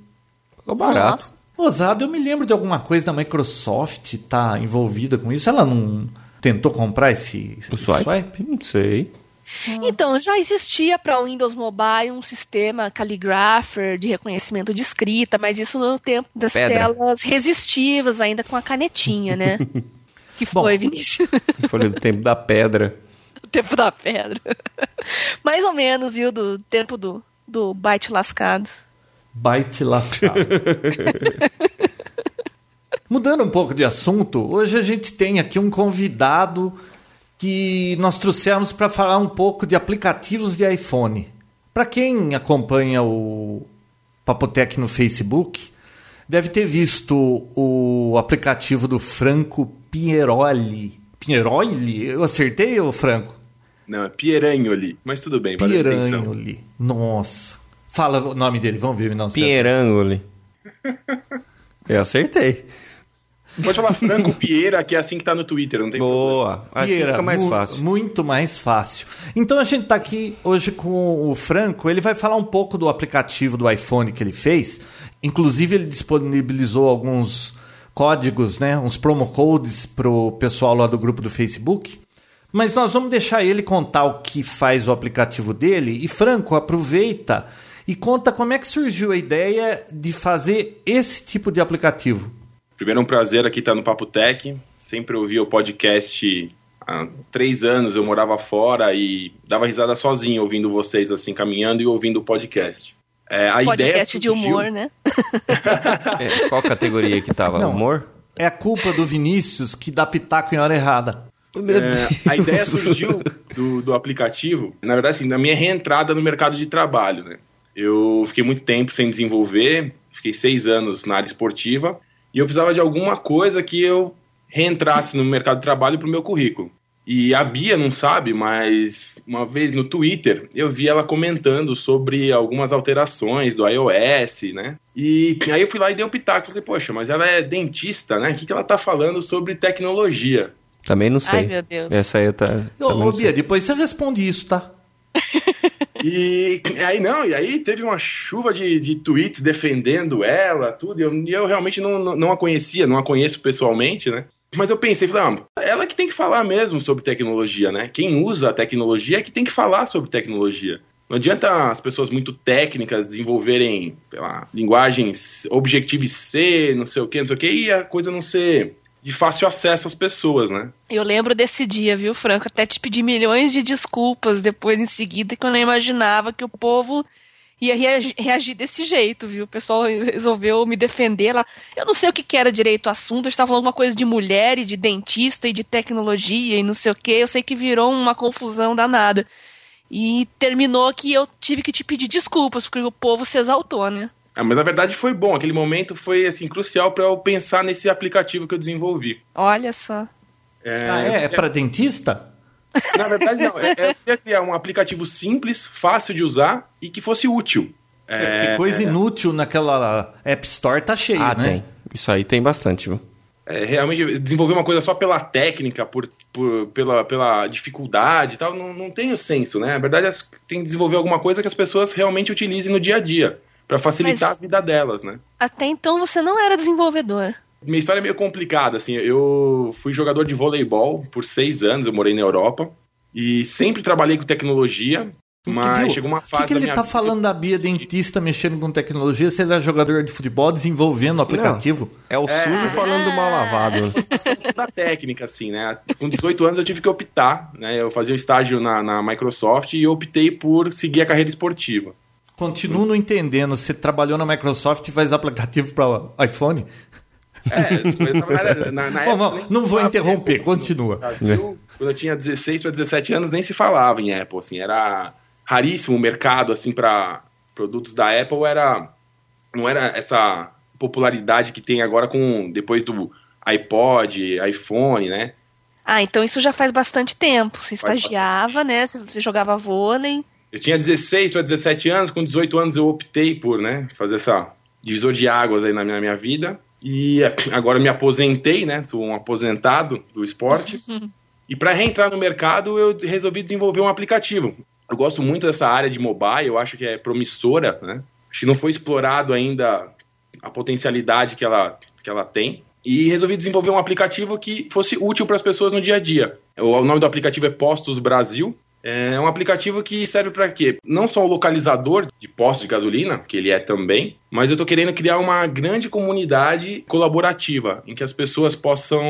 [SPEAKER 3] Ficou barato.
[SPEAKER 2] Nossa.
[SPEAKER 1] Ousado, eu me lembro de alguma coisa da Microsoft tá envolvida com isso. Ela não tentou comprar esse, esse
[SPEAKER 3] swipe? Não sei.
[SPEAKER 2] Então, já existia para o Windows Mobile um sistema Calligrapher de reconhecimento de escrita, mas isso no tempo das
[SPEAKER 3] Pedra.
[SPEAKER 2] telas resistivas, ainda com a canetinha, né? (laughs) que
[SPEAKER 1] Bom.
[SPEAKER 2] foi, Vinícius?
[SPEAKER 3] Eu falei do tempo da pedra.
[SPEAKER 2] o tempo da pedra. (laughs) (laughs) Mais ou menos, viu? Do tempo do, do byte lascado.
[SPEAKER 1] Byte lascado. Mudando um pouco de assunto, hoje a gente tem aqui um convidado que nós trouxemos para falar um pouco de aplicativos de iPhone. Para quem acompanha o Papotec no Facebook, deve ter visto o aplicativo do Franco Pieroli. Pieroli? Eu acertei, ô Franco?
[SPEAKER 4] Não, é Pieranholi. Mas tudo bem, valeu a atenção.
[SPEAKER 1] Pieranholi. Nossa. Fala o nome dele, vamos ver. Não, se
[SPEAKER 3] Pierangoli. (laughs) Eu acertei.
[SPEAKER 4] Pode falar Franco Pieira, que é assim que tá no Twitter, não tem problema.
[SPEAKER 3] Boa. Assim
[SPEAKER 1] Pieira,
[SPEAKER 3] fica mais fácil.
[SPEAKER 1] Muito mais fácil. Então a gente está aqui hoje com o Franco. Ele vai falar um pouco do aplicativo do iPhone que ele fez. Inclusive ele disponibilizou alguns códigos, né, uns promo codes para o pessoal lá do grupo do Facebook. Mas nós vamos deixar ele contar o que faz o aplicativo dele. E Franco, aproveita e conta como é que surgiu a ideia de fazer esse tipo de aplicativo.
[SPEAKER 4] Primeiro é um prazer aqui estar no Papo Tech. Sempre ouvi o podcast há três anos, eu morava fora e dava risada sozinho ouvindo vocês assim, caminhando e ouvindo o podcast. É, a ideia
[SPEAKER 2] Podcast de
[SPEAKER 4] surgiu-
[SPEAKER 2] humor, né? (laughs)
[SPEAKER 3] É, qual categoria que tava?
[SPEAKER 1] Não.
[SPEAKER 3] Humor?
[SPEAKER 1] É a culpa do Vinícius que dá pitaco em hora errada.
[SPEAKER 4] É, a ideia surgiu do, do aplicativo, na verdade, assim, na minha reentrada no mercado de trabalho, né? Eu fiquei muito tempo sem desenvolver, fiquei seis anos na área esportiva, e eu precisava de alguma coisa que eu reentrasse no mercado de trabalho para o meu currículo. E a Bia não sabe, mas uma vez no Twitter eu vi ela comentando sobre algumas alterações do iOS, né? E aí eu fui lá e dei um pitaco. Falei, poxa, mas ela é dentista, né? O que, que ela tá falando sobre tecnologia?
[SPEAKER 3] Também não sei.
[SPEAKER 2] Ai, meu Deus.
[SPEAKER 3] Essa aí eu tá.
[SPEAKER 1] Ô, Bia, depois você responde isso, tá? (laughs)
[SPEAKER 4] E aí não, e aí teve uma chuva de, de tweets defendendo ela, tudo, e eu, eu realmente não, não, não a conhecia, não a conheço pessoalmente, né? Mas eu pensei, falei, ah, ela que tem que falar mesmo sobre tecnologia, né? Quem usa a tecnologia é que tem que falar sobre tecnologia. Não adianta as pessoas muito técnicas desenvolverem, sei lá, linguagens Objective-C, não sei o que, não sei o que, e a coisa não ser de fácil acesso às pessoas, né?
[SPEAKER 2] Eu lembro desse dia, viu, Franco? Até te pedi milhões de desculpas depois em seguida, que eu não imaginava que o povo ia reagi- reagir desse jeito, viu? O pessoal resolveu me defender lá. Eu não sei o que, era direito o assunto, eu estava falando alguma coisa de mulher e de dentista e de tecnologia e não sei o que. Eu sei que virou uma confusão danada. E terminou que eu tive que te pedir desculpas, porque o povo se exaltou, né?
[SPEAKER 4] Ah, mas na verdade foi bom, aquele momento foi assim crucial para eu pensar nesse aplicativo que eu desenvolvi.
[SPEAKER 2] Olha só.
[SPEAKER 1] ah, é? É pra dentista?
[SPEAKER 4] Na verdade, não. É, eu queria criar um aplicativo simples, fácil de usar e que fosse útil. É,
[SPEAKER 1] que coisa inútil naquela App Store tá cheio,
[SPEAKER 3] Ah,
[SPEAKER 1] né?
[SPEAKER 3] tem. Isso aí tem bastante, viu?
[SPEAKER 4] é, realmente, desenvolver uma coisa só pela técnica, por, por- pela, pela dificuldade e tal, não, não tem o senso, né? Na verdade, tem que desenvolver alguma coisa que as pessoas realmente utilizem no dia a dia, para facilitar
[SPEAKER 2] Mas-
[SPEAKER 4] a vida delas, né?
[SPEAKER 2] Até então você não era desenvolvedor.
[SPEAKER 4] Minha história é meio complicada, assim. Eu fui jogador de voleibol por seis anos, eu morei na Europa. E sempre trabalhei com tecnologia, mas
[SPEAKER 1] Viu?
[SPEAKER 4] chegou uma
[SPEAKER 1] O
[SPEAKER 4] fase
[SPEAKER 1] que, que
[SPEAKER 4] da
[SPEAKER 1] ele
[SPEAKER 4] minha
[SPEAKER 1] tá
[SPEAKER 4] vida
[SPEAKER 1] falando
[SPEAKER 4] que
[SPEAKER 1] da Bia dentista mexendo com tecnologia se ele é jogador de futebol desenvolvendo o aplicativo?
[SPEAKER 3] É o sujo falando do mal lavado.
[SPEAKER 4] da (laughs) técnica, assim, né? Com 18 anos eu tive que optar, né? Eu fazia o estágio na, na Microsoft e eu optei por seguir a carreira esportiva.
[SPEAKER 1] Continuo não entendendo. Você trabalhou na Microsoft e faz aplicativo para iPhone?
[SPEAKER 4] É, eu tava na, na, (laughs)
[SPEAKER 1] Bom,
[SPEAKER 4] época
[SPEAKER 1] não, vou
[SPEAKER 4] falava
[SPEAKER 1] interromper,
[SPEAKER 4] Apple.
[SPEAKER 1] continua.
[SPEAKER 4] Brasil, quando eu tinha 16 para 17 anos, nem se falava em Apple, assim, era raríssimo o mercado, assim, para produtos da Apple, era não era essa popularidade que tem agora com depois do iPod, iPhone, né?
[SPEAKER 2] Ah, então isso já faz bastante tempo. Você estagiava, né? Você jogava vôlei.
[SPEAKER 4] Eu tinha 16 para 17 anos, com 18 anos eu optei por, né, fazer essa divisor de águas aí na minha, na minha vida. E agora me aposentei, né? Sou um aposentado do esporte. (laughs) e para reentrar no mercado, eu resolvi desenvolver um aplicativo. Eu gosto muito dessa área de mobile, eu acho que é promissora, né? Acho que não foi explorado ainda a potencialidade que ela, que ela tem. E resolvi desenvolver um aplicativo que fosse útil para as pessoas no dia a dia. O nome do aplicativo é Postos Brasil. É um aplicativo que serve para quê? Não só o localizador de postos de gasolina, que ele é também, mas eu estou querendo criar uma grande comunidade colaborativa em que as pessoas possam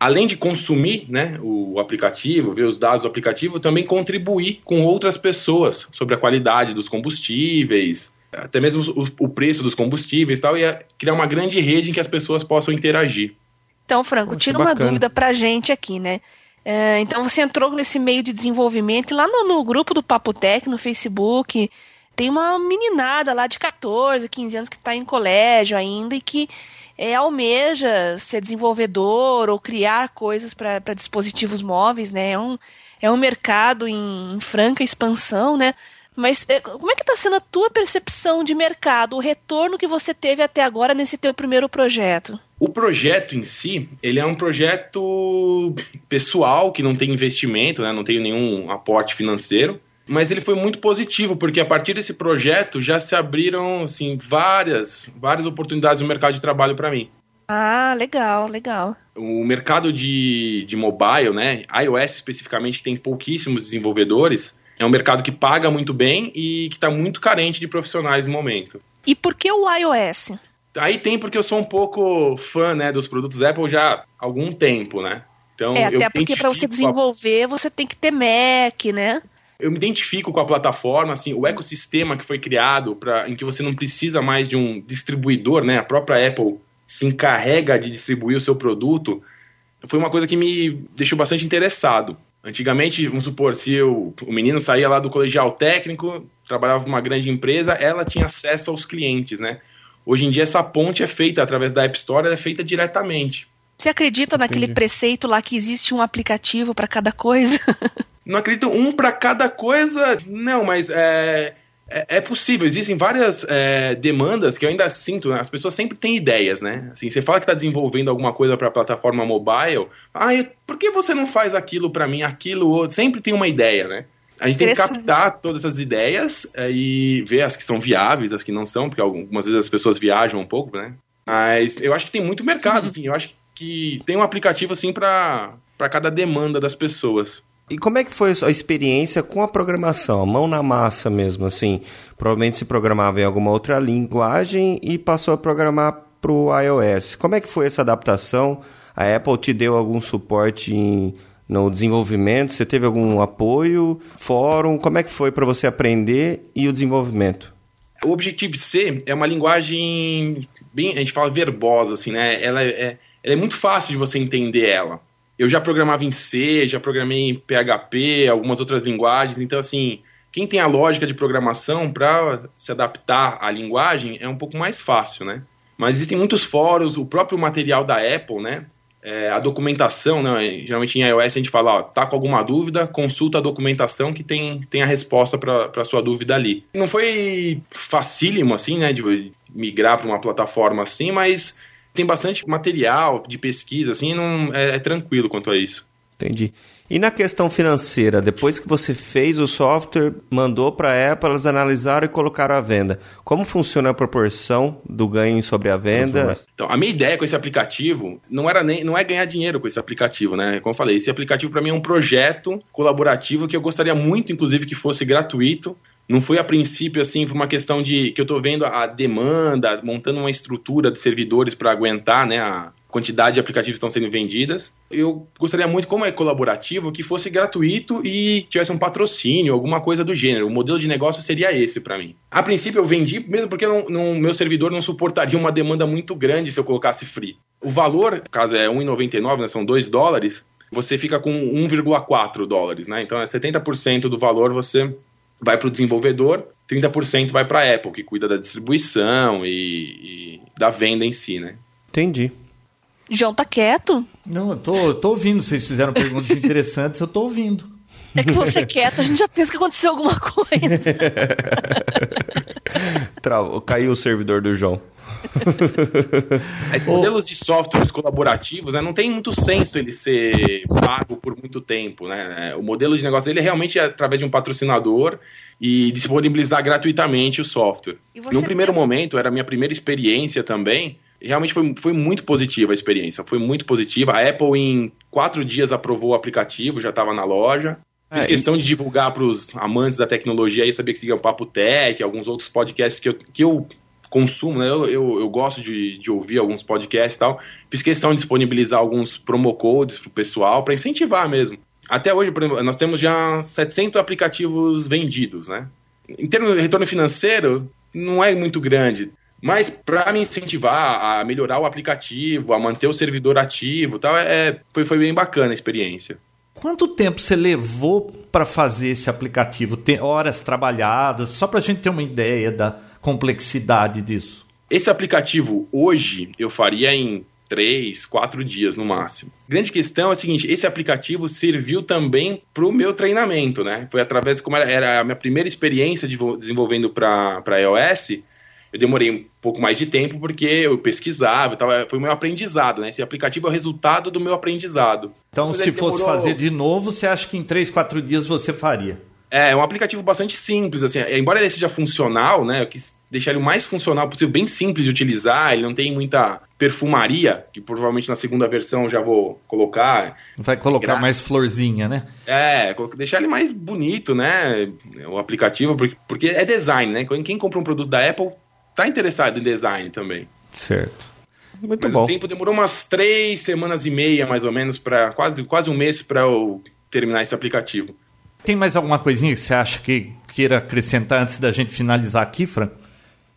[SPEAKER 4] além de consumir né, o aplicativo, ver os dados do aplicativo, também contribuir com outras pessoas sobre a qualidade dos combustíveis, até mesmo o, o preço dos combustíveis e tal, e criar uma grande rede em que as pessoas possam interagir.
[SPEAKER 2] Então, Franco, tira uma dúvida pra gente aqui, né? É, então você entrou nesse meio de desenvolvimento e lá no, no, grupo do Papo Tech, no Facebook, tem uma meninada lá de 14, 15 anos que está em colégio ainda e que é, almeja ser desenvolvedor ou criar coisas para dispositivos móveis, né? É um, é um mercado em, em franca expansão, né? Mas é, como é que está sendo a tua percepção de mercado, o retorno que você teve até agora nesse teu primeiro projeto?
[SPEAKER 4] O projeto em si, ele é um projeto pessoal, que não tem investimento, né? não tem nenhum aporte financeiro, mas ele foi muito positivo, porque a partir desse projeto já se abriram assim, várias, várias oportunidades no mercado de trabalho para mim.
[SPEAKER 2] Ah, legal, legal.
[SPEAKER 4] O mercado de, de mobile, né, iOS especificamente, que tem pouquíssimos desenvolvedores, é um mercado que paga muito bem e que está muito carente de profissionais no momento.
[SPEAKER 2] E por que o iOS?
[SPEAKER 4] Aí tem porque eu sou um pouco fã né, dos produtos Apple já há algum tempo, né?
[SPEAKER 2] Então, é, até porque para você desenvolver, a... você tem que ter Mac, né?
[SPEAKER 4] Eu me identifico com a plataforma, assim, o ecossistema que foi criado para em que você não precisa mais de um distribuidor, né? A própria Apple se encarrega de distribuir o seu produto. Foi uma coisa que me deixou bastante interessado. Antigamente, vamos supor, se eu, o menino saía lá do colegial técnico, trabalhava para uma grande empresa, ela tinha acesso aos clientes, né? Hoje em dia essa ponte é feita através da App Store, é feita diretamente.
[SPEAKER 2] Você acredita Entendi. naquele preceito lá que existe um aplicativo para cada coisa? (laughs)
[SPEAKER 4] Não acredito um para cada coisa, não, mas é, é, é, possível, existem várias é, demandas que eu ainda sinto, né? as pessoas sempre têm ideias, né? Assim, você fala que está desenvolvendo alguma coisa para a plataforma mobile, ah, por que você não faz aquilo para mim, aquilo outro? Sempre tem uma ideia, né? A gente tem que captar todas essas ideias é, e ver as que são viáveis, as que não são, porque algumas vezes as pessoas viajam um pouco, né? Mas eu acho que tem muito mercado, assim. Eu acho que tem um aplicativo, assim, para cada demanda das pessoas.
[SPEAKER 3] E como é que foi a experiência com a programação, a mão na massa mesmo, assim? Provavelmente se programava em alguma outra linguagem e passou a programar para o iOS. Como é que foi essa adaptação? A Apple te deu algum suporte em, no desenvolvimento? Você teve algum apoio? Fórum? Como é que foi para você aprender e o desenvolvimento?
[SPEAKER 4] O Objective-C é uma linguagem bem, a gente fala verbosa, assim, né? Ela é, ela é muito fácil de você entender ela eu já programava em C, já programei em PHP, algumas outras linguagens, então assim, quem tem a lógica de programação para se adaptar à linguagem é um pouco mais fácil, né? Mas existem muitos fóruns, o próprio material da Apple, né? É, a documentação, né? Geralmente em iOS a gente fala, ó, tá com alguma dúvida, consulta a documentação que tem, tem a resposta para sua dúvida ali. Não foi facílimo, assim, né, de migrar para uma plataforma assim, mas tem bastante material de pesquisa, assim, não é, é tranquilo quanto a isso.
[SPEAKER 3] Entendi. E na questão financeira, depois que você fez o software, mandou para a Apple, elas analisaram e colocaram à venda. Como funciona a proporção do ganho sobre a venda?
[SPEAKER 4] Então, a minha ideia com esse aplicativo não era nem não é ganhar dinheiro com esse aplicativo, né? Como eu falei, esse aplicativo para mim é um projeto colaborativo que eu gostaria muito, inclusive, que fosse gratuito não foi a princípio assim por uma questão de que eu estou vendo a demanda, montando uma estrutura de servidores para aguentar, né, a quantidade de aplicativos estão sendo vendidas. Eu gostaria muito, como é colaborativo, que fosse gratuito e tivesse um patrocínio, alguma coisa do gênero. O modelo de negócio seria esse para mim. A princípio eu vendi, mesmo porque não, não, meu servidor não suportaria uma demanda muito grande se eu colocasse free. O valor, caso é 1,99, né, são 2 dólares, você fica com 1,4 dólares, né? Então é 70% do valor você vai para o desenvolvedor, 30% vai para a Apple, que cuida da distribuição e, e, da venda em si, né?
[SPEAKER 3] Entendi.
[SPEAKER 2] João tá quieto?
[SPEAKER 1] Não, eu tô, eu tô ouvindo. Vocês fizeram perguntas (laughs) interessantes, eu tô ouvindo.
[SPEAKER 2] É que você é quieto, a gente já pensa que aconteceu alguma coisa. (laughs)
[SPEAKER 3] Travou, caiu o servidor do João. (laughs)
[SPEAKER 4] Esses modelos de softwares colaborativos, né, não tem muito senso ele ser pago por muito tempo, né? O modelo de negócio ele é realmente através de um patrocinador e disponibilizar gratuitamente o software. No primeiro pensa... momento, era a minha primeira experiência também, realmente foi, foi muito positiva a experiência, foi muito positiva. A Apple em quatro dias aprovou o aplicativo, já estava na loja. Fiz é, questão e... de divulgar para os amantes da tecnologia aí, sabia que seguia o Papo Tech, alguns outros podcasts que eu, que eu consumo, né? Eu, eu, eu, gosto de, de ouvir alguns podcasts e tal. Fiz questão de disponibilizar alguns promo codes pro pessoal para incentivar mesmo. Até hoje, por exemplo, nós temos já 700 aplicativos vendidos, né? Em termos de retorno financeiro, não é muito grande. Mas para me incentivar a melhorar o aplicativo, a manter o servidor ativo, tal, é, foi, foi bem bacana a experiência.
[SPEAKER 1] Quanto tempo você levou para fazer esse aplicativo? Tem horas trabalhadas, só para a gente ter uma ideia da complexidade disso.
[SPEAKER 4] Esse aplicativo hoje eu faria em três, quatro dias no máximo. Grande questão é a seguinte: esse aplicativo serviu também para o meu treinamento, né? Foi através, como era, era a minha primeira experiência de, desenvolvendo para iOS, eu demorei um pouco mais de tempo porque eu pesquisava, tava, foi o meu aprendizado, né? Esse aplicativo é o resultado do meu aprendizado.
[SPEAKER 1] Então, se fosse demorou... fazer de novo, você acha que em 3, 4 dias você faria?
[SPEAKER 4] É, é um aplicativo bastante simples, assim, embora ele seja funcional, né? Eu quis deixar ele o mais funcional possível, bem simples de utilizar, ele não tem muita perfumaria, que provavelmente na segunda versão já vou colocar.
[SPEAKER 1] Vai colocar Gra... mais florzinha, né?
[SPEAKER 4] É, deixar ele mais bonito, né? O aplicativo, porque, porque é design, né? Quem compra um produto da Apple tá interessado em design também.
[SPEAKER 1] Certo.
[SPEAKER 4] Muito Mas bom. O tempo demorou umas três semanas e meia, mais ou menos, para quase, quase um mês para eu terminar esse aplicativo.
[SPEAKER 1] Tem mais alguma coisinha que você acha que queira acrescentar antes da gente finalizar aqui, Fran?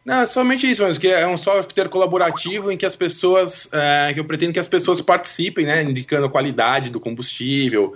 [SPEAKER 4] Não, é somente isso, mas que é um software colaborativo em que as pessoas, é, que eu pretendo que as pessoas participem, né, indicando a qualidade do combustível.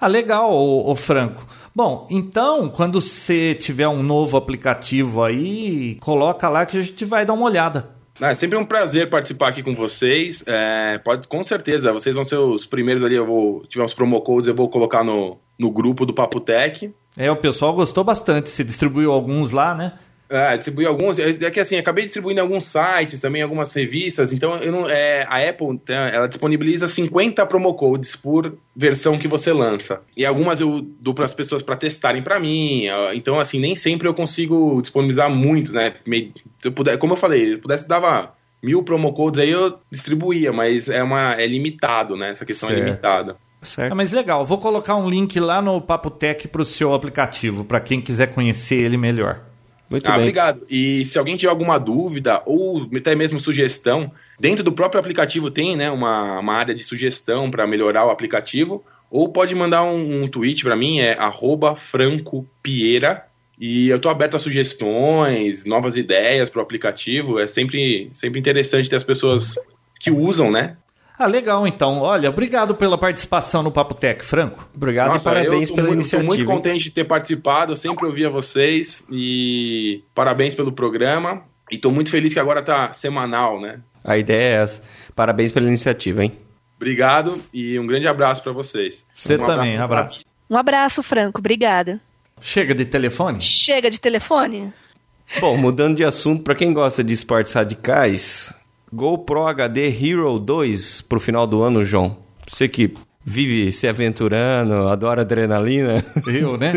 [SPEAKER 1] Ah, legal, ô, ô Franco. Bom, então, quando você tiver um novo aplicativo aí, coloca lá que a gente vai dar uma olhada.
[SPEAKER 4] É sempre um prazer participar aqui com vocês. É, pode, com certeza, vocês vão ser os primeiros ali. Eu vou tiver uns promo codes, eu vou colocar no, no grupo do Papo Tech.
[SPEAKER 1] É, o pessoal gostou bastante. Você distribuiu alguns lá, né?
[SPEAKER 4] É, distribuí alguns. É, é que assim, acabei distribuindo alguns sites, também algumas revistas. Então, eu não, é, a Apple ela disponibiliza 50 promo codes por versão que você lança. E algumas eu dou para as pessoas para testarem para mim. Então, assim, nem sempre eu consigo disponibilizar muitos, né? Se eu puder, como eu falei, se eu pudesse dava mil promo codes aí eu distribuía, mas é uma é limitado, né? Essa questão é certo. é limitada.
[SPEAKER 1] Certo. Ah, mas legal, vou colocar um link lá no Papo Tech para o seu aplicativo, para quem quiser conhecer ele melhor.
[SPEAKER 4] Muito ah, bem. Obrigado. E se alguém tiver alguma dúvida ou até mesmo sugestão, dentro do próprio aplicativo tem né, uma, uma área de sugestão para melhorar o aplicativo. Ou pode mandar um, um tweet para mim, é francopieira. E eu estou aberto a sugestões, novas ideias para o aplicativo. É sempre, sempre interessante ter as pessoas que usam, né?
[SPEAKER 1] Ah, legal então. Olha, obrigado pela participação no Papo Tech, Franco.
[SPEAKER 3] Obrigado Nossa, e parabéns pela
[SPEAKER 4] muito,
[SPEAKER 3] iniciativa.
[SPEAKER 4] Estou muito contente de ter participado, eu sempre ouvia vocês e parabéns pelo programa. E estou muito feliz que agora está semanal, né?
[SPEAKER 3] A ideia é essa. Parabéns pela iniciativa, hein?
[SPEAKER 4] Obrigado e um grande abraço para vocês.
[SPEAKER 1] Você um também, abraço. abraço.
[SPEAKER 2] Um abraço, Franco. Obrigada.
[SPEAKER 1] Chega de telefone?
[SPEAKER 2] Chega de telefone.
[SPEAKER 3] Bom, mudando de assunto, para quem gosta de esportes radicais, GoPro HD Hero 2 pro final do ano, João. Você que vive se aventurando, adora adrenalina.
[SPEAKER 1] Eu, né?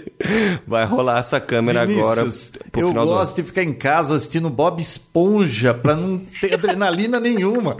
[SPEAKER 1] (laughs)
[SPEAKER 3] Vai rolar essa câmera Vinícius, agora
[SPEAKER 1] pro eu final do gosto de ficar em casa assistindo Bob Esponja pra não ter (laughs) adrenalina nenhuma.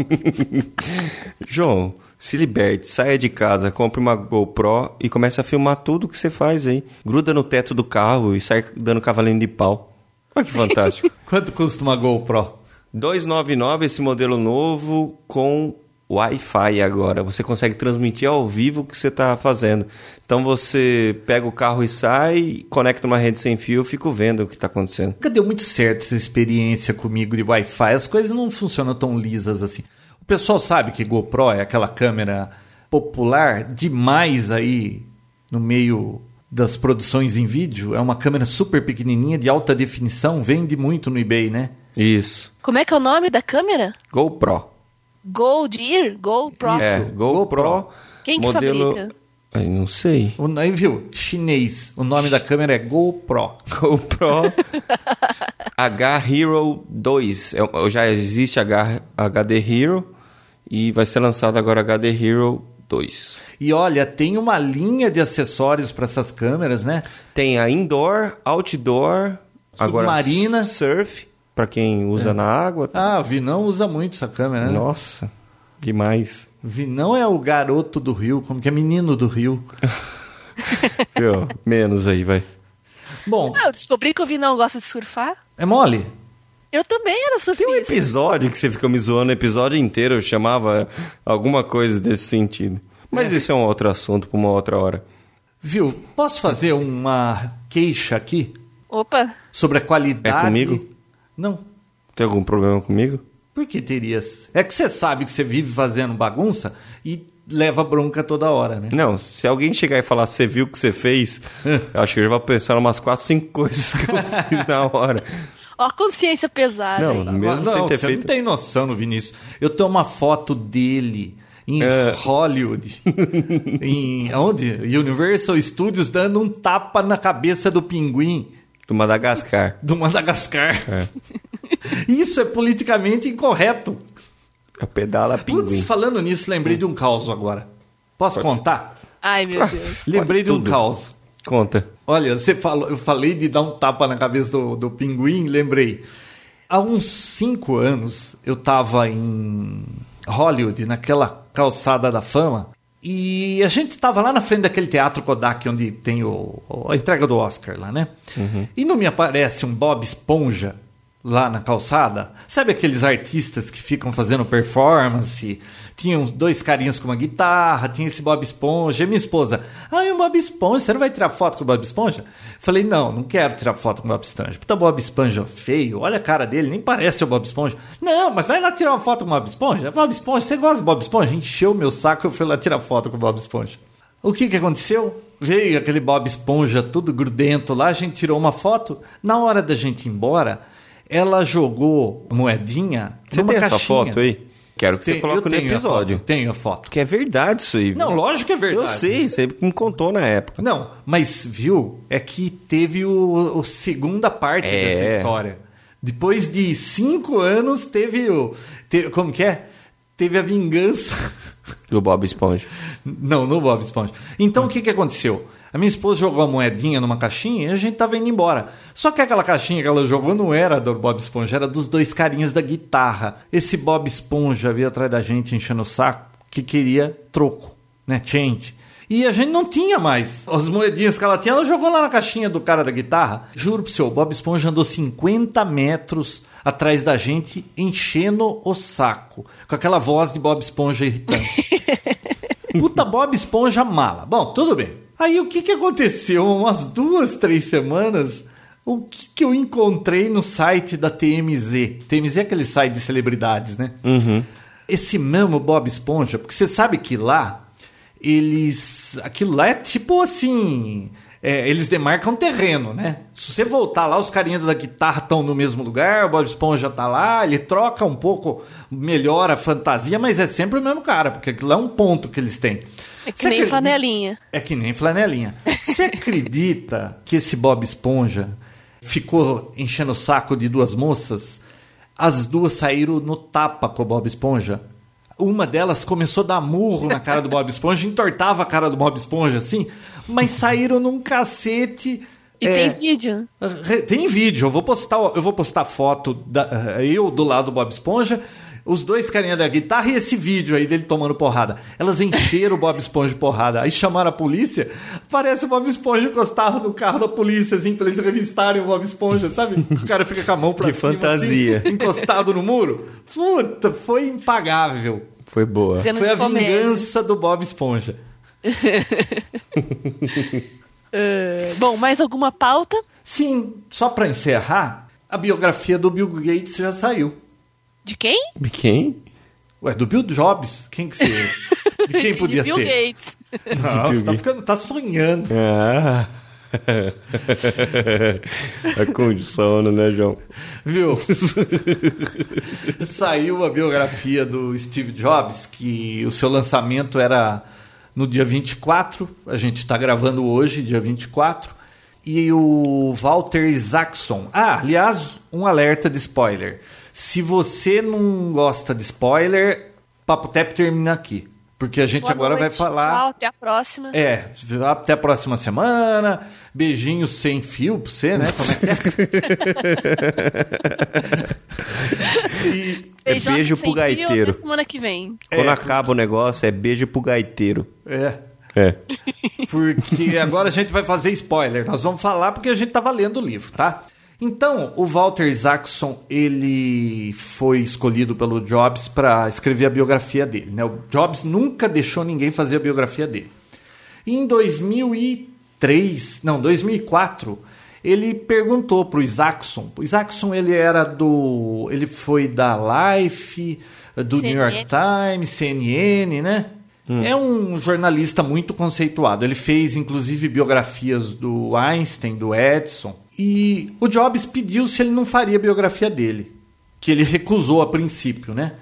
[SPEAKER 3] João, se liberte, saia de casa, compre uma GoPro e comece a filmar tudo que você faz aí. Gruda no teto do carro e sai dando cavalinho de pau. Olha que fantástico. (laughs)
[SPEAKER 1] Quanto custa uma GoPro?
[SPEAKER 3] 299 esse modelo novo com Wi-Fi agora. Você consegue transmitir ao vivo o que você está fazendo. Então você pega o carro e sai, conecta uma rede sem fio, eu fico vendo o que está acontecendo.
[SPEAKER 1] Nunca deu muito certo essa experiência comigo de Wi-Fi. As coisas não funcionam tão lisas assim. O pessoal sabe que GoPro é aquela câmera popular demais aí no meio das produções em vídeo. É uma câmera super pequenininha de alta definição, vende muito no eBay, né?
[SPEAKER 3] Isso.
[SPEAKER 2] Como é que é o nome da câmera?
[SPEAKER 3] GoPro.
[SPEAKER 2] Gold Ear? GoPro?
[SPEAKER 3] É, GoPro.
[SPEAKER 2] Quem que
[SPEAKER 3] modelo...
[SPEAKER 2] fabrica?
[SPEAKER 3] Ai, não sei.
[SPEAKER 1] O, aí viu? Chinês. O nome da câmera é GoPro. (laughs)
[SPEAKER 3] GoPro H Hero 2. É, já existe H, HD Hero e vai ser lançado agora HD Hero 2.
[SPEAKER 1] E olha, tem uma linha de acessórios para essas câmeras, né?
[SPEAKER 3] Tem a indoor, outdoor, agora
[SPEAKER 1] Submarina.
[SPEAKER 3] surf para quem usa na água.
[SPEAKER 1] Ah, o Vinão usa muito essa câmera, né?
[SPEAKER 3] Nossa, demais.
[SPEAKER 1] Vinão é o garoto do Rio, como que é menino do Rio. (laughs)
[SPEAKER 3] Viu? Menos aí, vai.
[SPEAKER 1] Bom,
[SPEAKER 2] Ah, eu descobri que o Vinão gosta de surfar.
[SPEAKER 1] é mole?
[SPEAKER 2] Eu também era
[SPEAKER 3] Tem um
[SPEAKER 2] surfista.
[SPEAKER 3] episódio que você ficou me zoando o episódio inteiro, eu chamava alguma coisa desse sentido. Mas isso é um outro assunto para uma outra hora.
[SPEAKER 1] Viu? Posso fazer uma queixa aqui
[SPEAKER 2] Opa,
[SPEAKER 1] sobre a qualidade?
[SPEAKER 3] É comigo?
[SPEAKER 1] Não.
[SPEAKER 3] Tem algum problema comigo?
[SPEAKER 1] Por que terias? É que você sabe que você vive fazendo bagunça e leva bronca toda hora, né?
[SPEAKER 3] Não, se alguém chegar e falar, você viu o que você fez, (laughs) eu acho que ele vai pensar em umas 4, 5 coisas que eu fiz na hora.
[SPEAKER 2] Ó a consciência pesada.
[SPEAKER 3] Não,
[SPEAKER 2] aí.
[SPEAKER 3] mesmo
[SPEAKER 1] não,
[SPEAKER 3] sem ter
[SPEAKER 1] você
[SPEAKER 3] feito.
[SPEAKER 1] não tem noção no Vinícius. Eu tenho uma foto dele em
[SPEAKER 3] É.
[SPEAKER 1] Hollywood, em onde? Universal Studios dando um tapa na cabeça do pinguim
[SPEAKER 3] Do Madagascar. (laughs)
[SPEAKER 1] do Madagascar.
[SPEAKER 3] É. (laughs)
[SPEAKER 1] Isso é politicamente incorreto.
[SPEAKER 3] A pedala
[SPEAKER 1] Putz,
[SPEAKER 3] pinguim.
[SPEAKER 1] falando nisso, lembrei de um caos agora. Posso contar?
[SPEAKER 2] Ai, meu Deus.
[SPEAKER 1] Lembrei de um
[SPEAKER 3] tudo.
[SPEAKER 1] caos.
[SPEAKER 3] Conta.
[SPEAKER 1] Olha, você falou, eu falei de dar um tapa na cabeça do, do pinguim, lembrei. Há uns cinco anos eu estava em Hollywood, naquela calçada da fama, e a gente estava lá na frente daquele teatro Kodak, onde tem o, a entrega do Oscar lá, né? E não me aparece um Bob Esponja lá na calçada? Sabe aqueles artistas que ficam fazendo performance? Tinham dois carinhas com uma guitarra, tinha esse Bob Esponja. E minha esposa, ah, é um Bob Esponja, você não vai tirar foto com o Bob Esponja? Falei, não, não quero tirar foto com o Bob Esponja. Puta Bob Esponja feio, olha a cara dele, nem parece o Bob Esponja. Não, mas vai lá tirar uma foto com o Bob Esponja. Bob Esponja, você gosta do Bob Esponja? Encheu o meu saco, eu fui lá tirar foto com o Bob Esponja. O que que aconteceu? Veio aquele Bob Esponja tudo grudento lá, a gente tirou uma foto. Na hora da gente ir embora, ela jogou moedinha
[SPEAKER 3] Você
[SPEAKER 1] numa
[SPEAKER 3] tem essa
[SPEAKER 1] caixinha.
[SPEAKER 3] foto aí? Quero que
[SPEAKER 1] Tem-
[SPEAKER 3] você coloque no
[SPEAKER 1] a
[SPEAKER 3] episódio.
[SPEAKER 1] foto, tenho a foto.
[SPEAKER 3] Porque é verdade isso aí.
[SPEAKER 1] Não, lógico que é verdade.
[SPEAKER 3] Eu sei, você me contou na época.
[SPEAKER 1] Não, mas viu, é que teve o, o segunda parte
[SPEAKER 3] É.
[SPEAKER 1] dessa história. Depois de cinco anos, teve o. te- como que é? Teve a vingança.
[SPEAKER 3] Do Bob Esponja.
[SPEAKER 1] Não, no Bob Esponja. Então o que, que aconteceu? A minha esposa jogou a moedinha numa caixinha e a gente tava indo embora. Só que aquela caixinha que ela jogou não era do Bob Esponja, era dos dois carinhas da guitarra. Esse Bob Esponja veio atrás da gente enchendo o saco que queria troco, né? Change. E a gente não tinha mais. As moedinhas que ela tinha, ela jogou lá na caixinha do cara da guitarra. Juro pro o Bob Esponja andou 50 metros atrás da gente, enchendo o saco. Com aquela voz de Bob Esponja irritante. (laughs) Puta Bob Esponja mala. Bom, tudo bem. Aí o que, que aconteceu? Umas duas, três semanas, o que, que eu encontrei no site da TMZ? TMZ é aquele site de celebridades, né? Esse mesmo Bob Esponja, porque você sabe que lá, eles. Aquilo lá é tipo assim. É, eles demarcam terreno, né? Se você voltar lá, os carinhas da guitarra estão no mesmo lugar, o Bob Esponja tá lá, ele troca um pouco, melhora a fantasia, mas é sempre o mesmo cara, porque aquilo lá é um ponto que eles têm.
[SPEAKER 2] É que
[SPEAKER 1] Você
[SPEAKER 2] nem
[SPEAKER 1] acredita-
[SPEAKER 2] flanelinha.
[SPEAKER 1] É que nem flanelinha. Você acredita que esse Bob Esponja ficou enchendo o saco de duas moças? As duas saíram no tapa com o Bob Esponja. Uma delas começou a dar murro na cara do Bob Esponja, entortava a cara do Bob Esponja assim, mas saíram num cacete.
[SPEAKER 2] E
[SPEAKER 1] é,
[SPEAKER 2] tem vídeo.
[SPEAKER 1] Tem vídeo, eu vou postar, eu vou postar foto da, eu do lado do Bob Esponja, os dois carinha da guitarra e esse vídeo aí dele tomando porrada. Elas encheram o Bob Esponja de porrada. Aí chamaram a polícia, parece o Bob Esponja encostado no carro da polícia, assim, pra eles revistarem o Bob Esponja, sabe? O cara fica com a mão pra
[SPEAKER 3] Que
[SPEAKER 1] cima,
[SPEAKER 3] fantasia.
[SPEAKER 1] assim, encostado no muro. Puta, foi impagável.
[SPEAKER 3] Foi boa.
[SPEAKER 1] Foi a vingança do Bob Esponja.
[SPEAKER 2] Ah, (laughs) bom, mais alguma pauta?
[SPEAKER 1] Sim, só pra encerrar, a biografia do Bill Gates já saiu.
[SPEAKER 2] De quem?
[SPEAKER 3] De Quem?
[SPEAKER 1] Ué, do Bill Jobs? Quem que seria? De quem (laughs) podia
[SPEAKER 2] de Bill
[SPEAKER 1] ser?
[SPEAKER 2] Gates. (laughs)
[SPEAKER 1] Não,
[SPEAKER 3] Bill
[SPEAKER 1] você tá,
[SPEAKER 3] Gates.
[SPEAKER 1] ficando, tá sonhando.
[SPEAKER 3] Ah, é com sono, né, João?
[SPEAKER 1] Viu? Saiu a biografia do Steve Jobs, que o seu lançamento era no dia 24, a gente está gravando hoje, dia 24, e o Walter Isaacson. Ah, aliás, um alerta de spoiler. Se você não gosta de spoiler, Papo Tep termina aqui. Porque a gente
[SPEAKER 2] Boa
[SPEAKER 1] agora
[SPEAKER 2] noite.
[SPEAKER 1] vai falar.
[SPEAKER 2] Tchau, até a próxima.
[SPEAKER 1] É, até a próxima semana. Beijinhos sem fio pra você, né? Como é que é? (laughs) e,
[SPEAKER 3] É beijo
[SPEAKER 2] sem
[SPEAKER 3] pro gaiteiro.
[SPEAKER 2] semana que vem.
[SPEAKER 3] Quando
[SPEAKER 1] É,
[SPEAKER 3] acaba o negócio, é beijo pro gaiteiro.
[SPEAKER 1] é.
[SPEAKER 3] É.
[SPEAKER 1] Porque agora a gente vai fazer spoiler. Nós vamos falar porque a gente estava lendo o livro, tá? Então, o Walter Isaacson, ele foi escolhido pelo Jobs para escrever a biografia dele. Né? O Jobs nunca deixou ninguém fazer a biografia dele. E em 2003, não, 2004, ele perguntou para o Isaacson. O Isaacson ele era do, ele foi da Life, do New York
[SPEAKER 2] CNN.
[SPEAKER 1] Times, CNN, né? É um jornalista muito conceituado. Ele fez, inclusive, biografias do Einstein, do Edison. E o Jobs pediu se ele não faria a biografia dele, que ele recusou a princípio, né?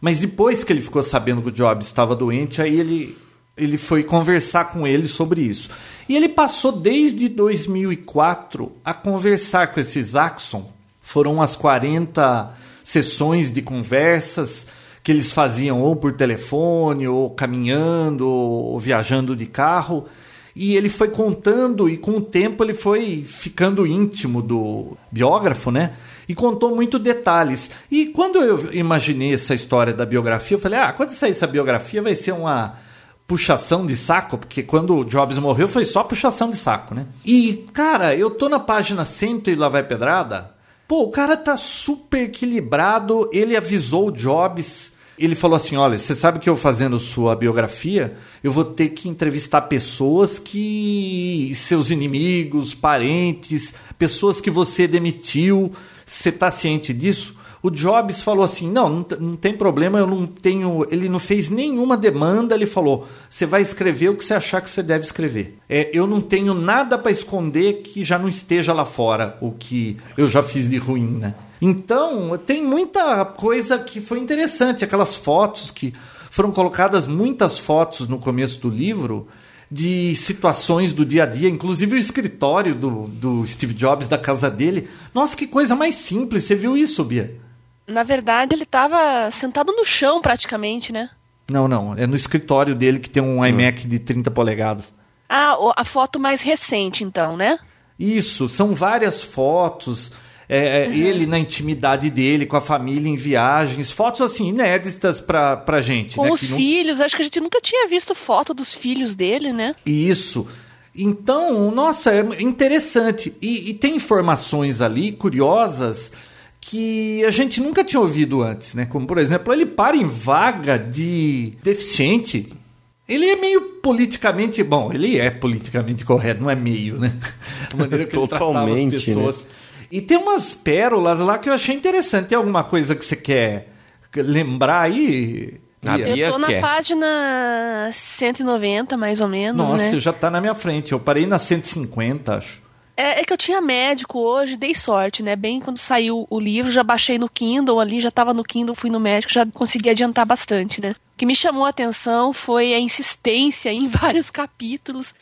[SPEAKER 1] Mas depois que ele ficou sabendo que o Jobs estava doente, aí ele, ele foi conversar com ele sobre isso. E ele passou desde 2004 a conversar com esse Isaacson. Foram umas 40 sessões de conversas que eles faziam ou por telefone, ou caminhando, ou viajando de carro. E ele foi contando, e com o tempo ele foi ficando íntimo do biógrafo, né? E contou muito detalhes. E quando eu imaginei essa história da biografia, eu falei: ah, quando sair essa biografia vai ser uma puxação de saco, porque quando o Jobs morreu foi só puxação de saco, né? E, cara, eu tô na página 100 e lá vai pedrada. Pô, o cara tá super equilibrado, ele avisou o Jobs. Ele falou assim: olha, você sabe que eu fazendo sua biografia, eu vou ter que entrevistar pessoas que. seus inimigos, parentes, pessoas que você demitiu. Você tá ciente disso? O Jobs falou assim: não, não, não tem problema, eu não tenho. Ele não fez nenhuma demanda, ele falou: você vai escrever o que você achar que você deve escrever. É, eu não tenho nada para esconder que já não esteja lá fora, o que eu já fiz de ruim, né? Então, tem muita coisa que foi interessante, aquelas fotos que foram colocadas muitas fotos no começo do livro de situações do dia a dia, inclusive o escritório do, do Steve Jobs da casa dele. Nossa, que coisa mais simples, você viu isso, Bia?
[SPEAKER 2] Na verdade, ele tava sentado no chão praticamente, né?
[SPEAKER 1] Não, não, é no escritório dele que tem um iMac de 30 polegadas.
[SPEAKER 2] Ah, a foto mais recente, então, né?
[SPEAKER 1] Isso, são várias fotos. É, é, Ele na intimidade dele, com a família em viagens, fotos assim inéditas pra, pra gente.
[SPEAKER 2] Com
[SPEAKER 1] né,
[SPEAKER 2] os
[SPEAKER 1] não-
[SPEAKER 2] filhos, acho que a gente nunca tinha visto foto dos filhos dele, né?
[SPEAKER 1] Isso. Então, nossa, é interessante. E, e tem informações ali curiosas que a gente nunca tinha ouvido antes, né? Como, por exemplo, ele para em vaga de deficiente. Ele é meio politicamente. Bom, ele é politicamente correto, não é meio, né? A maneira que ele tratava as
[SPEAKER 3] Totalmente,
[SPEAKER 1] pessoas. E tem umas pérolas lá que eu achei interessante. Tem alguma coisa que você quer lembrar aí?
[SPEAKER 2] Eu
[SPEAKER 3] Bia
[SPEAKER 2] tô na
[SPEAKER 3] quer.
[SPEAKER 2] página 190, mais ou menos,
[SPEAKER 1] Nossa,
[SPEAKER 2] né?
[SPEAKER 1] já tá na minha frente. Eu parei na 150, acho.
[SPEAKER 2] É, é que eu tinha médico hoje, dei sorte, né? Bem quando saiu o livro, já baixei no Kindle ali, já tava no Kindle, fui no médico, já consegui adiantar bastante, né? O que me chamou a atenção foi a insistência em (laughs) vários capítulos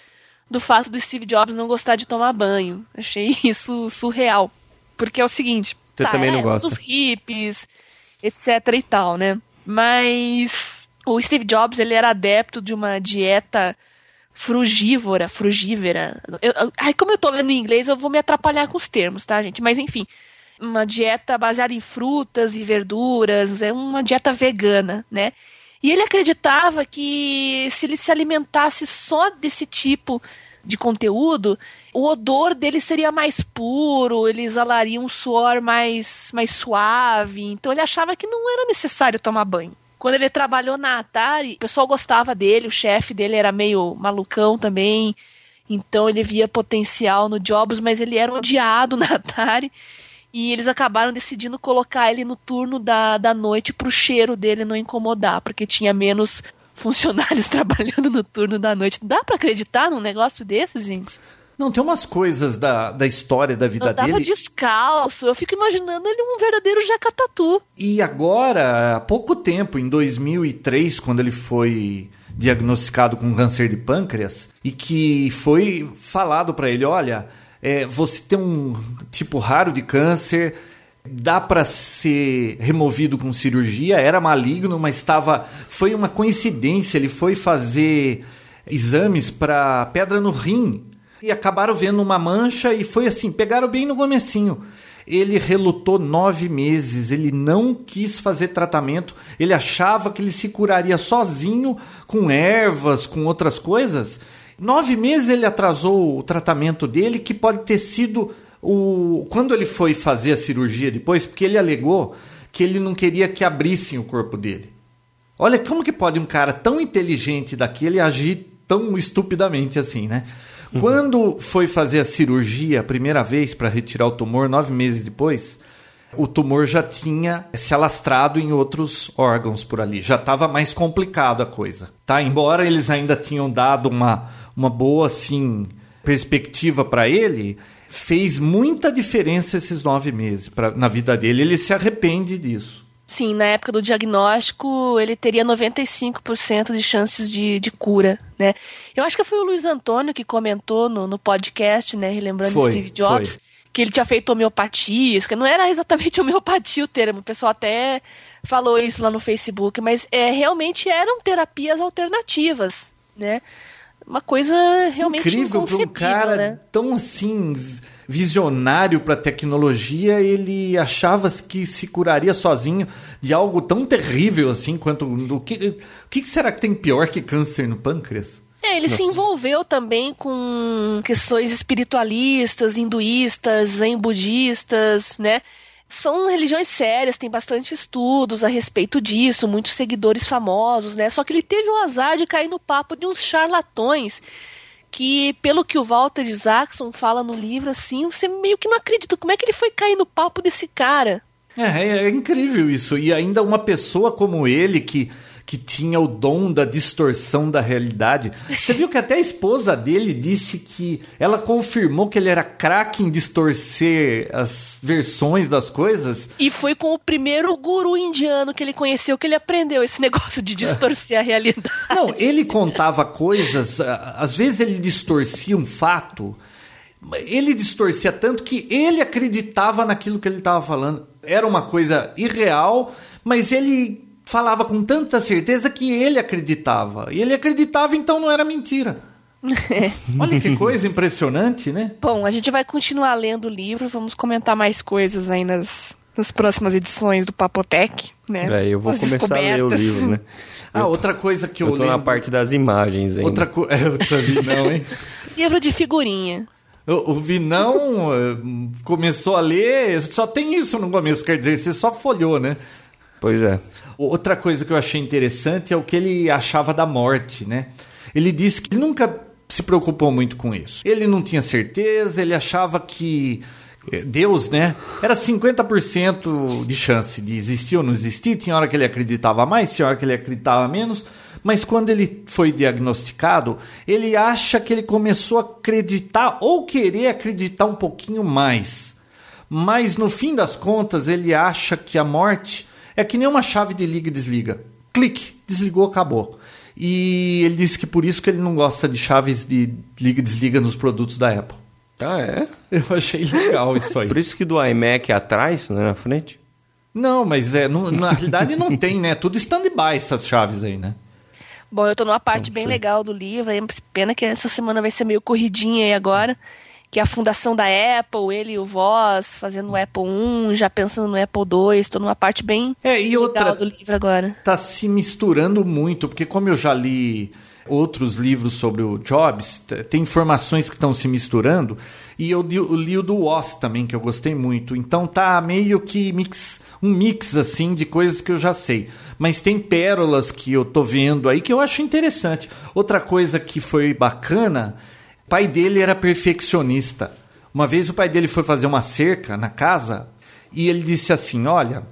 [SPEAKER 2] do fato do Steve Jobs não gostar de tomar banho. Achei (laughs) isso surreal. Porque é o seguinte,
[SPEAKER 3] Você
[SPEAKER 2] tá,
[SPEAKER 3] também não
[SPEAKER 2] é,
[SPEAKER 3] gosta.
[SPEAKER 2] dos hippies, etc e tal, né? Mas o Steve Jobs, ele era adepto de uma dieta frugívora, frugívera. Eu, eu- ai, como eu tô lendo em inglês, eu vou me atrapalhar com os termos, tá, gente? Mas enfim, uma dieta baseada em frutas e verduras, é uma dieta vegana, né? E ele acreditava que se ele se alimentasse só desse tipo de conteúdo, o odor dele seria mais puro, ele exalaria um suor mais, mais suave. Então ele achava que não era necessário tomar banho. Quando ele trabalhou na Atari, o pessoal gostava dele, o chefe dele era meio malucão também. Então ele via potencial no Jobs, mas ele era odiado (laughs) na Atari. E eles acabaram decidindo colocar ele no turno da, da noite pro cheiro dele não incomodar, porque tinha menos (laughs) funcionários (laughs) trabalhando no turno da noite. Dá pra acreditar num negócio desses, gente?
[SPEAKER 1] Não, tem umas coisas da, da história da vida
[SPEAKER 2] Andava
[SPEAKER 1] dele.
[SPEAKER 2] descalço. Eu fico imaginando ele um verdadeiro jacatatu.
[SPEAKER 1] E agora, há pouco tempo, em 2003, quando ele foi diagnosticado com câncer de pâncreas, e que foi falado para ele: olha, é, você tem um tipo raro de câncer, dá para ser removido com cirurgia, era maligno, mas estava. Foi uma coincidência, ele foi fazer exames para pedra no rim e acabaram vendo uma mancha e foi assim, pegaram bem no comecinho. Ele relutou nove meses, ele não quis fazer tratamento, ele achava que ele se curaria sozinho com ervas, com outras coisas. Nove meses ele atrasou o tratamento dele, que pode ter sido o. Quando ele foi fazer a cirurgia depois, porque ele alegou que ele não queria que abrissem o corpo dele. Olha como que pode um cara tão inteligente daquele agir tão estupidamente assim, né? Uhum. Quando foi fazer a cirurgia a primeira vez para retirar o tumor, nove meses depois, o tumor já tinha se alastrado em outros órgãos por ali. Já estava mais complicado a coisa, tá? Embora eles ainda tinham dado uma, uma boa, assim, perspectiva para ele, fez muita diferença esses nove meses pra, na vida dele. Ele se arrepende disso.
[SPEAKER 2] Sim, na época do diagnóstico, ele teria 95% de chances de, de cura, né? Eu acho que foi o Luiz Antônio que comentou no, no podcast, né, relembrando
[SPEAKER 1] foi,
[SPEAKER 2] Steve Jobs,
[SPEAKER 1] foi.
[SPEAKER 2] que ele tinha feito homeopatia, isso que não era exatamente (laughs) homeopatia o termo, o pessoal até falou isso lá no Facebook, mas é, realmente eram terapias alternativas, né? Uma coisa realmente
[SPEAKER 1] Incrível para um cara
[SPEAKER 2] né?
[SPEAKER 1] tão assim visionário para tecnologia, ele achava que se curaria sozinho de algo tão terrível assim quanto o que, o que será que tem pior que câncer no pâncreas?
[SPEAKER 2] É, ele Nossa. se envolveu também com questões espiritualistas, hinduístas, zen budistas, né? São religiões sérias, tem bastante estudos a respeito disso, muitos seguidores famosos, né? Só que ele teve o azar de cair no papo de uns charlatões que, pelo que o Walter Isaacson fala no livro, assim, você meio que não acredita. Como é que ele foi cair no papo desse cara?
[SPEAKER 1] É, é, é incrível isso. E ainda uma pessoa como ele que que tinha o dom da distorção da realidade. Você viu que até a esposa dele disse que ela confirmou que ele era craque em distorcer as versões das coisas.
[SPEAKER 2] E foi com o primeiro guru indiano que ele conheceu que ele aprendeu esse (laughs) negócio de distorcer a realidade.
[SPEAKER 1] Não, ele contava coisas, às vezes ele distorcia um fato. Ele distorcia tanto que ele acreditava naquilo que ele estava falando. Era uma coisa irreal, mas ele falava com tanta certeza que ele acreditava. E ele acreditava, então não era mentira. (laughs) Olha que coisa impressionante, né?
[SPEAKER 2] Bom, a gente vai continuar lendo o livro, vamos comentar mais coisas aí nas, nas próximas edições do Papotec, né?
[SPEAKER 3] É, eu vou As começar a ler o livro, né? (laughs)
[SPEAKER 1] ah, eu outra coisa que eu,
[SPEAKER 3] eu tô
[SPEAKER 1] lembro...
[SPEAKER 3] na parte das imagens ainda.
[SPEAKER 1] Outra coisa... (laughs) eu também não, hein?
[SPEAKER 2] livro de figurinha.
[SPEAKER 1] O, o Vinão eh, começou a ler, só tem isso no começo, quer dizer, você só folhou, né?
[SPEAKER 3] Pois é.
[SPEAKER 1] Outra coisa que eu achei interessante é o que ele achava da morte, né? Ele disse que nunca se preocupou muito com isso. Ele não tinha certeza, ele achava que eh, Deus, né? Era 50% de chance de existir ou não existir. Tinha hora que ele acreditava mais, tinha hora que ele acreditava menos. Mas quando ele foi diagnosticado, ele acha que ele começou a acreditar ou querer acreditar um pouquinho mais. Mas no fim das contas, ele acha que a morte é que nem uma chave de liga e desliga. Clique, desligou, acabou. E ele disse que por isso que ele não gosta de chaves de liga e desliga nos produtos da Apple.
[SPEAKER 3] Ah, é? (laughs)
[SPEAKER 1] Eu achei legal isso aí.
[SPEAKER 3] Por isso que do iMac é atrás, não é na frente?
[SPEAKER 1] Não, mas é, não, na realidade não tem, né? Tudo stand-by essas chaves aí, né?
[SPEAKER 2] Bom, eu tô numa parte bem legal do livro, aí pena que essa semana vai ser meio corridinha aí agora que é a fundação da Apple, ele e o Voz fazendo o Apple 1, já pensando no Apple 2, estou numa parte bem
[SPEAKER 1] é, e
[SPEAKER 2] legal
[SPEAKER 1] outra,
[SPEAKER 2] do livro agora.
[SPEAKER 1] Tá se misturando muito, porque como eu já li outros livros sobre o Jobs, tem informações que estão se misturando, e eu li, eu li o do Woz também, que eu gostei muito. Então tá meio que mix, um mix assim de coisas que eu já sei. Mas tem pérolas que eu tô vendo aí que eu acho interessante. Outra coisa que foi bacana o pai dele era perfeccionista. Uma vez o pai dele foi fazer uma cerca na casa e ele disse assim: Olha,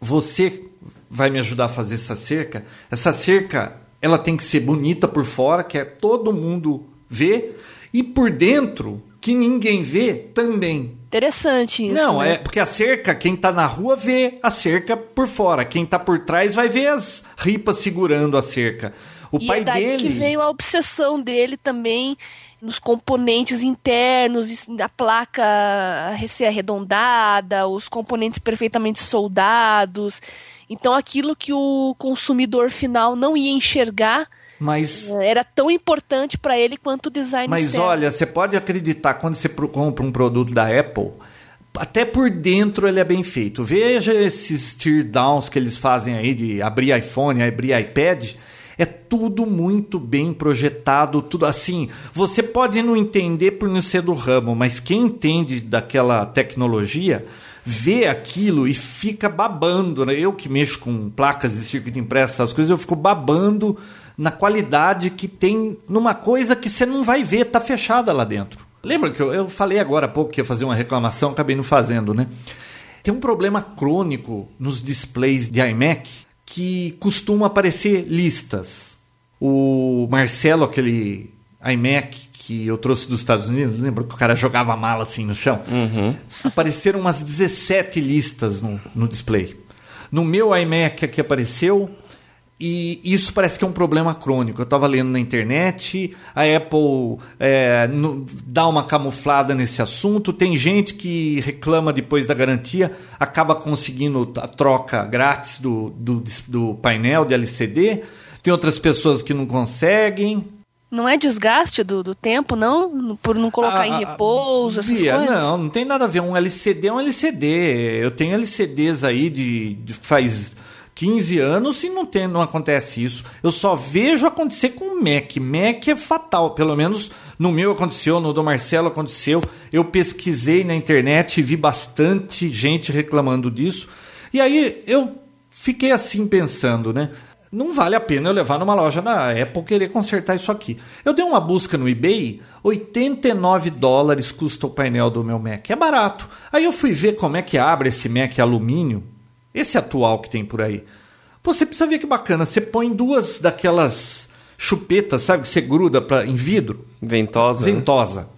[SPEAKER 1] você vai me ajudar a fazer essa cerca. Essa cerca ela tem que ser bonita por fora, que é todo mundo vê, e por dentro, que ninguém vê, também.
[SPEAKER 2] Interessante isso.
[SPEAKER 1] Não,
[SPEAKER 2] né?
[SPEAKER 1] é porque a cerca, quem tá na rua vê a cerca por fora. Quem tá por trás vai ver as ripas segurando a cerca. O
[SPEAKER 2] e
[SPEAKER 1] pai
[SPEAKER 2] é daí
[SPEAKER 1] dele.
[SPEAKER 2] que veio a obsessão dele também nos componentes internos, a placa ser arredondada, os componentes perfeitamente soldados. Então aquilo que o consumidor final não ia enxergar
[SPEAKER 1] Mas,
[SPEAKER 2] era tão importante para ele quanto o design
[SPEAKER 1] mas
[SPEAKER 2] externo.
[SPEAKER 1] olha, você pode acreditar quando você compra um produto da Apple, até por dentro ele é bem feito. Veja esses tear downs que eles fazem aí de abrir iPhone, abrir iPad. É tudo muito bem projetado, tudo assim. Você pode não entender por não ser do ramo, mas quem entende daquela tecnologia vê aquilo e fica babando. Né? Eu que mexo com placas de circuito impresso, essas coisas, eu fico babando na qualidade que tem numa coisa que você não vai ver, tá fechada lá dentro. Lembra que eu, eu falei agora há pouco que ia fazer uma reclamação, acabei não fazendo, né? Tem um problema crônico nos displays de iMac que costuma aparecer listas. O Marcelo, aquele iMac que eu trouxe dos Estados Unidos, lembra que o cara jogava a mala assim no chão? Apareceram umas 17 listas no, no display. No meu iMac aqui apareceu e isso parece que é um problema crônico. Eu estava lendo na internet, a Apple é, no- dá uma camuflada nesse assunto. Tem gente que reclama depois da garantia, acaba conseguindo a troca grátis do, do, do painel de LCD. Tem outras pessoas que não conseguem.
[SPEAKER 2] Não é desgaste do, do tempo, não? Por não colocar
[SPEAKER 1] Ah,
[SPEAKER 2] em
[SPEAKER 1] ah,
[SPEAKER 2] repouso, essas
[SPEAKER 1] Bia,
[SPEAKER 2] coisas?
[SPEAKER 1] Não, não tem nada a ver. Um LCD é um LCD. Eu tenho LCDs aí de, de faz 15 anos e não, tem, não acontece isso. Eu só vejo acontecer com Mac. Mac é fatal. Pelo menos no meu aconteceu, no do Marcelo aconteceu. Eu pesquisei na internet e vi bastante gente reclamando disso. E aí eu fiquei assim pensando, né? Não vale a pena eu levar numa loja da Apple querer consertar isso aqui. Eu dei uma busca no eBay, 89 dólares custa o painel do meu Mac. É barato. Aí eu fui ver como é que abre esse Mac alumínio, esse atual que tem por aí. Pô, você precisa ver que bacana. Você põe duas daquelas chupetas, sabe, que você gruda pra, em vidro
[SPEAKER 3] Ventosa. né?
[SPEAKER 1] ventosa.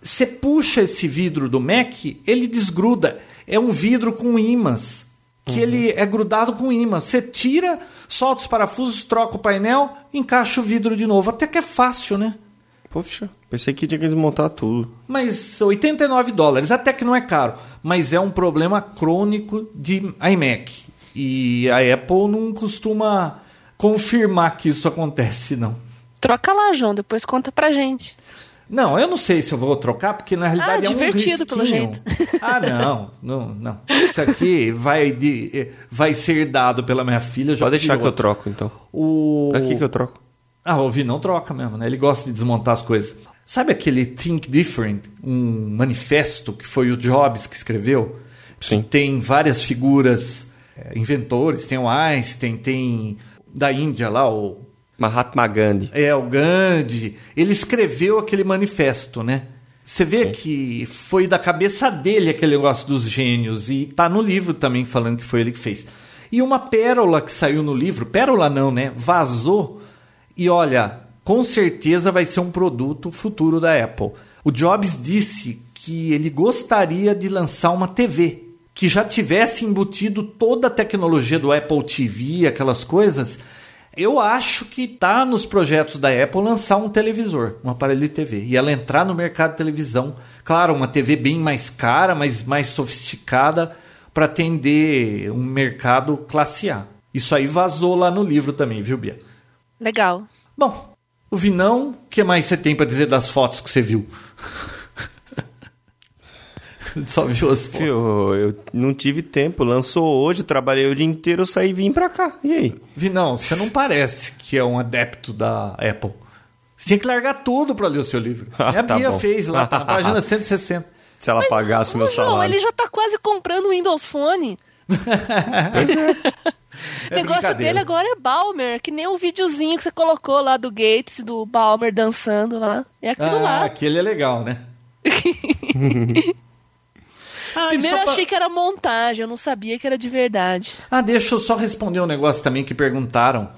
[SPEAKER 1] Você puxa esse vidro do Mac, ele desgruda. É um vidro com ímãs. Que ele é grudado com ímã. Você tira, solta os parafusos, troca o painel, encaixa o vidro de novo. Até que é fácil, né?
[SPEAKER 3] Poxa, pensei que tinha que desmontar tudo.
[SPEAKER 1] Mas 89 dólares, até que não é caro. Mas é um problema crônico de iMac. E a Apple não costuma confirmar que isso acontece, não.
[SPEAKER 2] Troca lá, João, depois conta pra gente.
[SPEAKER 1] Não, eu não sei se eu vou trocar, porque na realidade é um
[SPEAKER 2] divertido, pelo jeito. (laughs)
[SPEAKER 1] Ah, não, não, não. Isso aqui vai, de, eh, vai ser dado pela minha filha. já
[SPEAKER 3] Pode deixar
[SPEAKER 1] pedi
[SPEAKER 3] que eu
[SPEAKER 1] outro.
[SPEAKER 3] troco, então.
[SPEAKER 1] O...
[SPEAKER 3] Daqui que eu troco.
[SPEAKER 1] Ah, o Vi não troca mesmo, né? Ele gosta de desmontar as coisas. Sabe aquele Think Different, um manifesto que foi o Jobs que escreveu?
[SPEAKER 3] Sim.
[SPEAKER 1] Tem várias figuras, eh, inventores, tem o Einstein, tem da Índia lá, o
[SPEAKER 3] Mahatma Gandhi.
[SPEAKER 1] é, o Gandhi. Ele escreveu aquele manifesto, né? Você vê que foi da cabeça dele aquele negócio dos gênios. E tá no livro também falando que foi ele que fez. E uma pérola que saiu no livro, pérola não, né? Vazou. E olha, com certeza vai ser um produto futuro da Apple. O Jobs disse que ele gostaria de lançar uma TV que já tivesse embutido toda a tecnologia do Apple TV, aquelas coisas. Eu acho que tá nos projetos da Apple lançar um televisor, um aparelho de TV, e ela entrar no mercado de televisão. Claro, uma TV bem mais cara, mas mais sofisticada para atender um mercado classe A. Isso aí vazou lá no livro também, viu, Bia?
[SPEAKER 2] Legal.
[SPEAKER 1] Bom, o Vinão, o que mais você tem para dizer das fotos que você viu? (laughs) Só viu as fotos.
[SPEAKER 3] Fio, eu não tive tempo. Lançou hoje, trabalhei o dia inteiro, eu saí e vim pra cá. E aí?
[SPEAKER 1] Vinão, você não parece que é um adepto da Apple. Você tinha que largar tudo para ler o seu livro. (laughs)
[SPEAKER 3] Ah,
[SPEAKER 1] E a
[SPEAKER 3] tá
[SPEAKER 1] Bia
[SPEAKER 3] bom.
[SPEAKER 1] fez lá, tá na página 160. (laughs)
[SPEAKER 3] Se ela pagasse meu
[SPEAKER 2] João,
[SPEAKER 3] salário.
[SPEAKER 2] ele já tá quase comprando o Windows Phone. O (laughs)
[SPEAKER 1] É
[SPEAKER 2] negócio
[SPEAKER 1] brincadeira.
[SPEAKER 2] dele agora é Balmer, que nem o videozinho que você colocou lá do Gates, do Balmer dançando lá. É aquilo
[SPEAKER 1] Ah,
[SPEAKER 2] lá.
[SPEAKER 1] aquele é legal, né? (laughs) Ah,
[SPEAKER 2] Primeiro eu
[SPEAKER 1] pra-
[SPEAKER 2] achei que era montagem, eu não sabia que era de verdade.
[SPEAKER 1] Ah, deixa eu só responder um negócio também que perguntaram.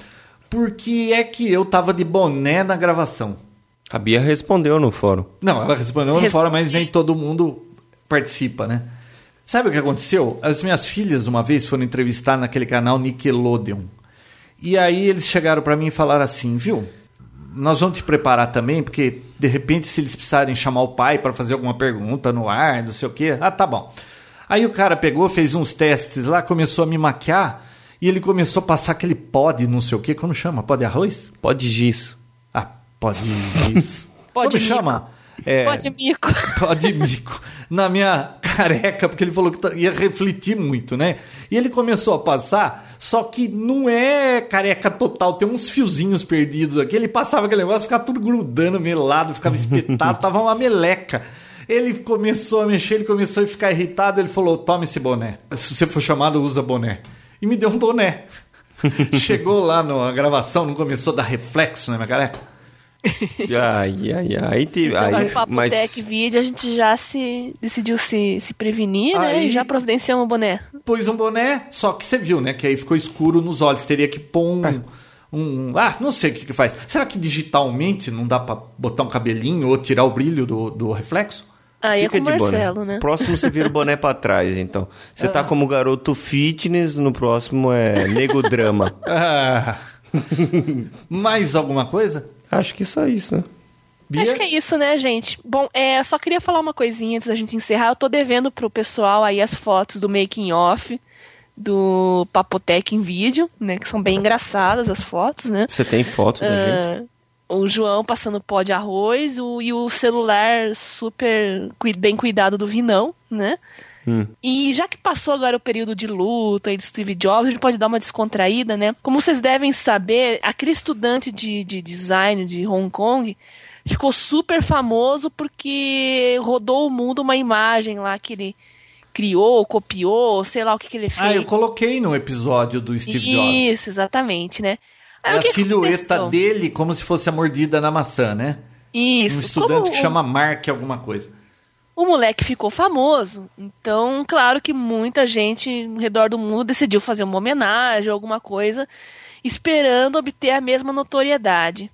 [SPEAKER 1] Por que é que eu tava de boné na gravação?
[SPEAKER 3] A Bia respondeu no fórum.
[SPEAKER 1] Não, ela respondeu no
[SPEAKER 2] Respondi.
[SPEAKER 1] fórum, mas nem todo mundo participa, né? Sabe o que aconteceu? As minhas filhas, uma vez, foram entrevistar naquele canal Nickelodeon. E aí eles chegaram pra mim e falaram assim, viu? Nós vamos te preparar também, porque de repente se eles precisarem chamar o pai pra fazer alguma pergunta no ar, não sei o quê. Ah, tá bom. Aí o cara pegou, fez uns testes lá, começou a me maquiar e ele começou a passar aquele pó de não sei o quê, como chama? Pó de arroz?
[SPEAKER 3] Pode giz.
[SPEAKER 1] Ah, pó de giz. (laughs)
[SPEAKER 2] Pó de
[SPEAKER 1] como chama? É,
[SPEAKER 2] Pode mico.
[SPEAKER 1] pó de mico na minha careca, porque ele falou que tá- ia refletir muito, né? E ele começou a passar, só que não é careca total, tem uns fiozinhos perdidos aqui. Ele passava aquele negócio, ficava tudo grudando, melado, ficava espetado, tava uma meleca. Ele começou a mexer, ele começou a ficar irritado, ele falou: toma esse boné. Se você for chamado, usa boné. E me deu um boné. (laughs) Chegou lá na gravação, não começou a dar reflexo na minha careca? (laughs)
[SPEAKER 3] Ai, ai, ai. Aí teve.
[SPEAKER 2] Então,
[SPEAKER 3] Aí,
[SPEAKER 2] no Papo
[SPEAKER 3] mas
[SPEAKER 2] Tech Vídeo, a gente já se decidiu se, se prevenir, né?
[SPEAKER 1] Aí-
[SPEAKER 2] E já providenciamos o boné.
[SPEAKER 1] pôs um boné, só que você viu, né? Que aí ficou escuro nos olhos. Teria que pôr um. um- ah, não sei o que, que faz. Será que digitalmente não dá pra botar um cabelinho ou tirar o brilho do, do reflexo?
[SPEAKER 2] Aí
[SPEAKER 3] fica
[SPEAKER 2] é com o Marcelo,
[SPEAKER 3] boné.
[SPEAKER 2] né?
[SPEAKER 3] Próximo você vira o boné pra trás, então. Você tá como garoto fitness, no próximo é nego drama. (laughs)
[SPEAKER 1] Ah. Mais alguma coisa?
[SPEAKER 3] Acho que só isso, né?
[SPEAKER 1] Bia?
[SPEAKER 2] Acho que é isso, né, gente? Bom, é, eu só queria falar uma coisinha antes da gente encerrar. Eu tô devendo pro pessoal aí as fotos do making off do Papotec em vídeo, né? Que são bem engraçadas as fotos, né?
[SPEAKER 3] Você tem foto da gente?
[SPEAKER 2] Ah, o João passando pó de arroz o- e o celular super bem cuidado do Vinão, né?
[SPEAKER 3] Hum.
[SPEAKER 2] E já que passou agora o período de luta e de Steve Jobs, a gente pode dar uma descontraída, né? Como vocês devem saber, aquele estudante de, de design de Hong Kong ficou super famoso porque rodou o mundo uma imagem lá que ele criou, copiou, sei lá o que, que ele fez.
[SPEAKER 1] Ah, eu coloquei no episódio do Steve Jobs.
[SPEAKER 2] Isso, exatamente, né? Aí,
[SPEAKER 1] É a silhueta
[SPEAKER 2] aconteceu?
[SPEAKER 1] dele como se fosse a mordida na maçã, né?
[SPEAKER 2] Isso.
[SPEAKER 1] Um estudante
[SPEAKER 2] Como
[SPEAKER 1] que chama Mark alguma coisa.
[SPEAKER 2] O moleque ficou famoso. Então, claro que muita gente no redor do mundo decidiu fazer uma homenagem, alguma coisa, esperando obter a mesma notoriedade.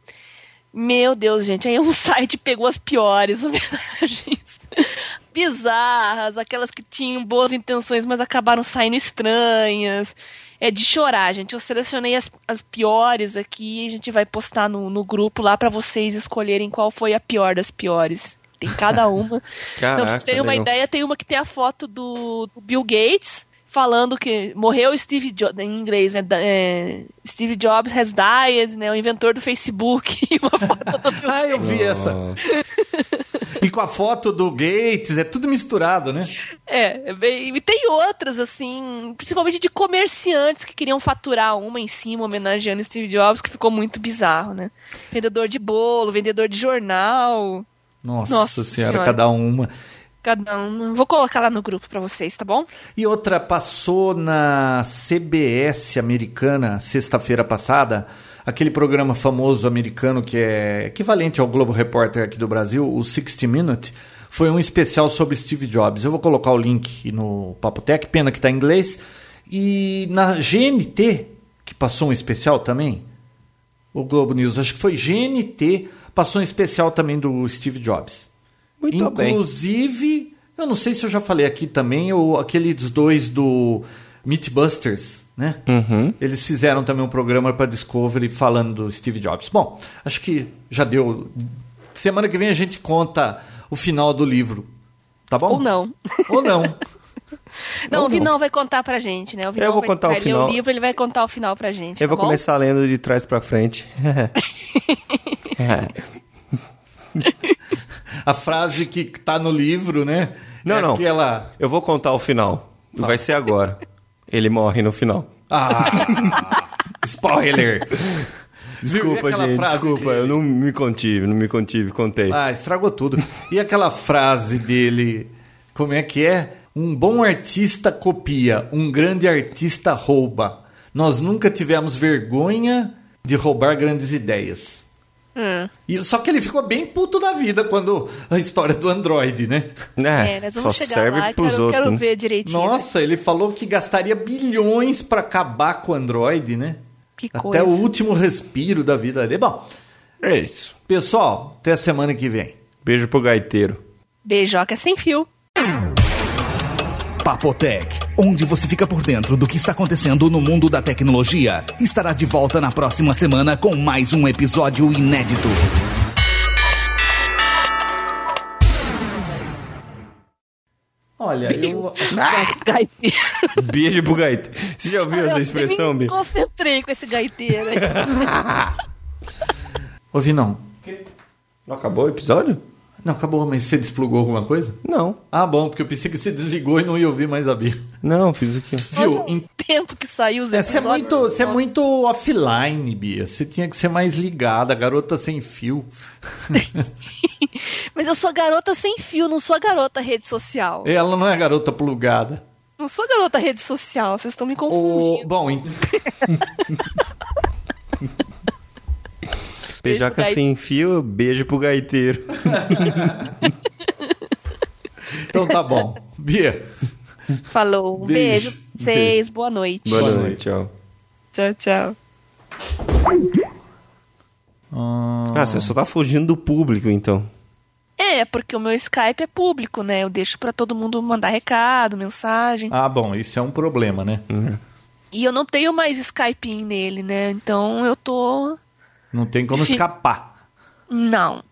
[SPEAKER 2] Meu Deus, gente, aí um (laughs) site pegou as piores homenagens. (laughs) Bizarras, aquelas que tinham boas intenções, mas acabaram saindo estranhas. É de chorar, gente. Eu selecionei as, as piores aqui e a gente vai postar no, no grupo lá pra vocês escolherem qual foi a pior das piores. Tem cada uma. Não, pra
[SPEAKER 3] Caraca,
[SPEAKER 2] vocês terem uma
[SPEAKER 3] legal.
[SPEAKER 2] ideia, tem uma que tem a foto do, do Bill Gates falando que morreu Steve Jobs, em inglês, né? é, Steve Jobs has died, né? O inventor do Facebook. (laughs) E uma foto do Bill
[SPEAKER 1] Ah, eu vi essa. E com a foto do Gates, é tudo misturado, né?
[SPEAKER 2] É, é bem- e tem outras, assim, principalmente de comerciantes que queriam faturar uma em cima, homenageando Steve Jobs, que ficou muito bizarro, né? Vendedor de bolo, vendedor de jornal,
[SPEAKER 1] Nossa,
[SPEAKER 2] Nossa
[SPEAKER 1] senhora,
[SPEAKER 2] Senhora.
[SPEAKER 1] cada uma.
[SPEAKER 2] cada um. Vou colocar lá no grupo pra vocês, tá bom?
[SPEAKER 1] E outra passou na CBS americana sexta-feira passada, aquele programa famoso americano que é equivalente ao Globo Repórter aqui do Brasil, o 60 Minute, foi um especial sobre Steve Jobs. Eu vou colocar o link no Papotec, pena que está em inglês. E na GNT, que passou um especial também, o Globo News, acho que foi GNT, um especial também do Steve Jobs.
[SPEAKER 3] Muito bem.
[SPEAKER 1] Inclusive, eu não sei se eu já falei aqui também, o, aqueles dois do Mythbusters, né?
[SPEAKER 3] Uhum.
[SPEAKER 1] Eles fizeram também um programa para Discovery falando do Steve Jobs. Bom, acho que já deu. Semana que vem a gente conta o final do livro. Tá bom?
[SPEAKER 2] Ou não.
[SPEAKER 1] Ou não. (laughs)
[SPEAKER 2] Não,
[SPEAKER 1] Ou
[SPEAKER 2] o Vinão vai contar pra gente, né? O Vinão
[SPEAKER 3] Eu vou
[SPEAKER 2] vai,
[SPEAKER 3] contar o
[SPEAKER 2] vai ler
[SPEAKER 3] final.
[SPEAKER 2] o livro, ele vai contar o final pra gente.
[SPEAKER 3] Eu
[SPEAKER 2] tá
[SPEAKER 3] vou
[SPEAKER 2] bom?
[SPEAKER 3] começar lendo de trás pra frente. (laughs) (laughs)
[SPEAKER 1] A frase que tá no livro, né?
[SPEAKER 3] Não,
[SPEAKER 1] é
[SPEAKER 3] não.
[SPEAKER 1] Aquela.
[SPEAKER 3] Eu vou contar o final. Vai ser agora. Ele morre no final.
[SPEAKER 1] Ah! (laughs) spoiler!
[SPEAKER 3] Desculpa, gente.
[SPEAKER 1] frase
[SPEAKER 3] Desculpa, eu não me contive, não me contive, contei.
[SPEAKER 1] Ah, estragou tudo. E aquela frase dele, como é que é? Um bom artista copia, um grande artista rouba. Nós nunca tivemos vergonha de roubar grandes ideias.
[SPEAKER 2] Hum.
[SPEAKER 1] E, só que ele ficou bem puto da vida quando a história do Android, né?
[SPEAKER 2] É, nós
[SPEAKER 3] só
[SPEAKER 2] vamos chegar
[SPEAKER 3] serve
[SPEAKER 2] lá
[SPEAKER 3] pros
[SPEAKER 2] quero,
[SPEAKER 3] outros.
[SPEAKER 2] quero
[SPEAKER 3] né?
[SPEAKER 2] ver direitinho.
[SPEAKER 1] Nossa, ele falou que gastaria bilhões para acabar com o Android, né?
[SPEAKER 2] Que
[SPEAKER 1] Até
[SPEAKER 2] coisa.
[SPEAKER 1] o último respiro da vida dele. Bom,
[SPEAKER 3] É isso.
[SPEAKER 1] Pessoal, até semana que vem.
[SPEAKER 3] Beijo pro gaiteiro.
[SPEAKER 2] Beijoca sem fio.
[SPEAKER 5] Papotec, onde você fica por dentro do que está acontecendo no mundo da tecnologia, estará de volta na próxima semana com mais um episódio inédito.
[SPEAKER 1] Olha, eu.
[SPEAKER 2] Gaiteiro. (laughs)
[SPEAKER 3] Beijo pro gaiteiro. Você já ouviu essa
[SPEAKER 2] Eu
[SPEAKER 3] expressão,
[SPEAKER 2] me
[SPEAKER 3] Bi?
[SPEAKER 2] concentrei com esse gaiteiro. (laughs)
[SPEAKER 1] Ouvi não.
[SPEAKER 3] Não acabou o episódio?
[SPEAKER 1] Não, acabou, mas você desplugou alguma coisa?
[SPEAKER 3] Não.
[SPEAKER 1] Ah, bom, porque eu pensei que você desligou e não ia ouvir mais a Bia.
[SPEAKER 3] Não, fiz aqui.
[SPEAKER 1] Viu?
[SPEAKER 2] Olha o tempo que saiu os
[SPEAKER 1] É, Você é,
[SPEAKER 2] episódios.
[SPEAKER 1] muito, você é muito offline, Bia. Você tinha que ser mais ligada, garota sem fio. (laughs)
[SPEAKER 2] Mas eu sou garota sem fio, não sou a garota rede social.
[SPEAKER 1] Ela não é garota plugada.
[SPEAKER 2] Não sou garota rede social, vocês estão me
[SPEAKER 1] O,
[SPEAKER 2] confundindo.
[SPEAKER 1] bom, en- (laughs)
[SPEAKER 3] Beijoca
[SPEAKER 2] gaite-
[SPEAKER 3] sem fio, beijo pro gaiteiro. (laughs)
[SPEAKER 1] então tá bom. Bia,
[SPEAKER 2] Falou. Um
[SPEAKER 1] Beijo.
[SPEAKER 2] beijo, pra vocês, boa noite.
[SPEAKER 3] Boa,
[SPEAKER 1] Boa
[SPEAKER 3] noite,
[SPEAKER 1] noite.
[SPEAKER 3] tchau.
[SPEAKER 2] Tchau, tchau.
[SPEAKER 3] Ah, você só tá fugindo do público, então.
[SPEAKER 2] É, porque o meu Skype é público, né? Eu deixo pra todo mundo mandar recado, mensagem.
[SPEAKER 1] ah, bom, isso é um problema, né?
[SPEAKER 2] E eu não tenho mais Skype nele, né? Então eu tô.
[SPEAKER 1] Não tem como
[SPEAKER 2] Enfim.
[SPEAKER 1] escapar.
[SPEAKER 2] Não.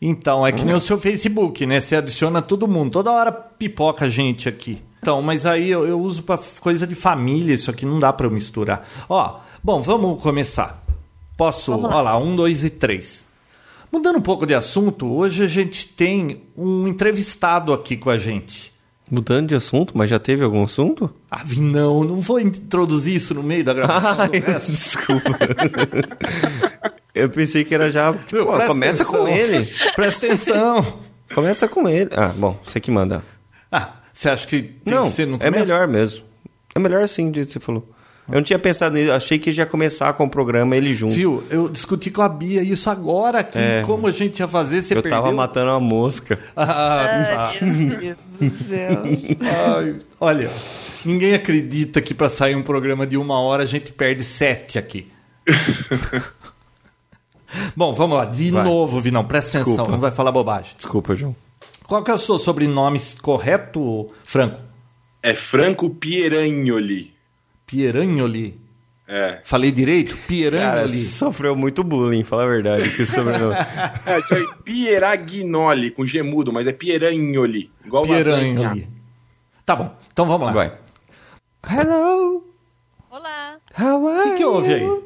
[SPEAKER 1] Então, é que nem o seu Facebook, né? Você adiciona todo mundo. Toda hora pipoca gente aqui. Então, mas aí eu, eu uso pra coisa de família, isso aqui não dá pra eu misturar. Ó, bom, vamos começar. Posso?
[SPEAKER 2] Vamos lá.
[SPEAKER 1] Ó lá, um, dois e três. Mudando um pouco de assunto, hoje a gente tem um entrevistado aqui com a gente.
[SPEAKER 3] Mudando de assunto, mas já teve algum assunto?
[SPEAKER 1] Ah, não, não vou introduzir isso no meio da gravação do (laughs)
[SPEAKER 3] Ai,
[SPEAKER 1] resto.
[SPEAKER 3] desculpa. (laughs) Eu pensei que era já.
[SPEAKER 1] Meu,
[SPEAKER 3] Pô,
[SPEAKER 1] presta
[SPEAKER 3] começa
[SPEAKER 1] atenção.
[SPEAKER 3] com ele.
[SPEAKER 1] Presta atenção.
[SPEAKER 3] Começa com ele. Ah, bom, você que manda.
[SPEAKER 1] Ah, você acha que tem
[SPEAKER 3] não,
[SPEAKER 1] que ser no
[SPEAKER 3] é melhor mesmo. É melhor assim, do que você falou. Eu não tinha pensado nisso, achei que já ia começar com o programa ele junto.
[SPEAKER 1] Viu? Eu discuti com a Bia isso agora aqui.
[SPEAKER 3] É.
[SPEAKER 1] Como a gente ia fazer, você
[SPEAKER 3] Eu
[SPEAKER 1] perdeu.
[SPEAKER 3] tava matando uma mosca.
[SPEAKER 1] Ah,
[SPEAKER 2] Ai, meu Deus do céu.
[SPEAKER 1] ai, olha, ninguém acredita que pra sair um programa de uma hora a gente perde sete aqui. (laughs) Bom, vamos lá. De
[SPEAKER 3] Vai.
[SPEAKER 1] novo, Vinão, presta atenção,
[SPEAKER 3] Desculpa.
[SPEAKER 1] não vai falar bobagem.
[SPEAKER 3] Desculpa, João.
[SPEAKER 1] Qual que é o seu sobrenome correto, Franco?
[SPEAKER 4] É Franco Pieragnoli.
[SPEAKER 1] Pieragnoli.
[SPEAKER 4] É.
[SPEAKER 1] Falei direito?
[SPEAKER 3] Cara,
[SPEAKER 1] Pieragnoli.
[SPEAKER 3] sofreu muito bullying, fala a verdade. Que sobrenome. (laughs)
[SPEAKER 4] É, isso aí, Pieragnoli, com gemudo, mas é Pieragnoli. Igual
[SPEAKER 1] Pieragnoli.
[SPEAKER 4] lasanha.
[SPEAKER 1] Tá bom, então vamos lá.
[SPEAKER 3] Vai. Hello,
[SPEAKER 2] Olá.
[SPEAKER 3] how
[SPEAKER 1] O
[SPEAKER 3] are
[SPEAKER 1] que, que houve aí?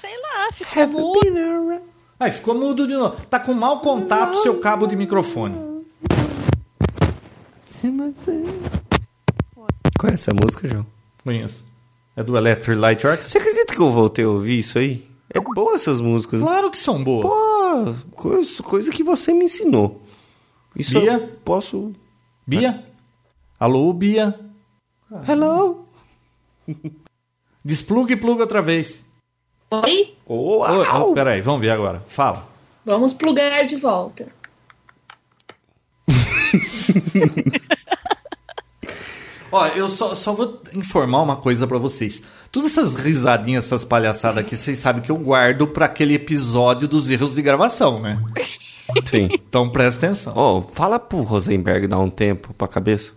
[SPEAKER 2] Sei lá, ficou
[SPEAKER 3] Have
[SPEAKER 2] mudo.
[SPEAKER 3] been around?
[SPEAKER 1] Ai, ficou mudo de novo. Tá com mau contato seu cabo de microfone.
[SPEAKER 3] Conhece essa música, João?
[SPEAKER 1] Conheço. É do Electric Light Orchestra?
[SPEAKER 3] Você acredita que eu voltei a ouvir isso aí? É boa essas músicas.
[SPEAKER 1] Claro que são boas.
[SPEAKER 3] Pô, coisa, coisa que você me ensinou. Isso
[SPEAKER 1] Bia?
[SPEAKER 3] eu posso...
[SPEAKER 1] Bia? Alô, Bia?
[SPEAKER 3] Hello.
[SPEAKER 1] Despluga e pluga outra vez.
[SPEAKER 6] Oi?
[SPEAKER 3] Oh,
[SPEAKER 1] Ô, ô, peraí, vamos ver agora. Fala.
[SPEAKER 6] Vamos plugar de volta. (laughs)
[SPEAKER 1] Ó, eu só, só vou informar uma coisa pra vocês. Todas essas risadinhas, essas palhaçadas aqui, vocês sabem que eu guardo pra aquele episódio dos erros de gravação, né?
[SPEAKER 3] Sim.
[SPEAKER 1] Então presta atenção.
[SPEAKER 3] Oh, fala pro Rosenberg dar um tempo pra cabeça.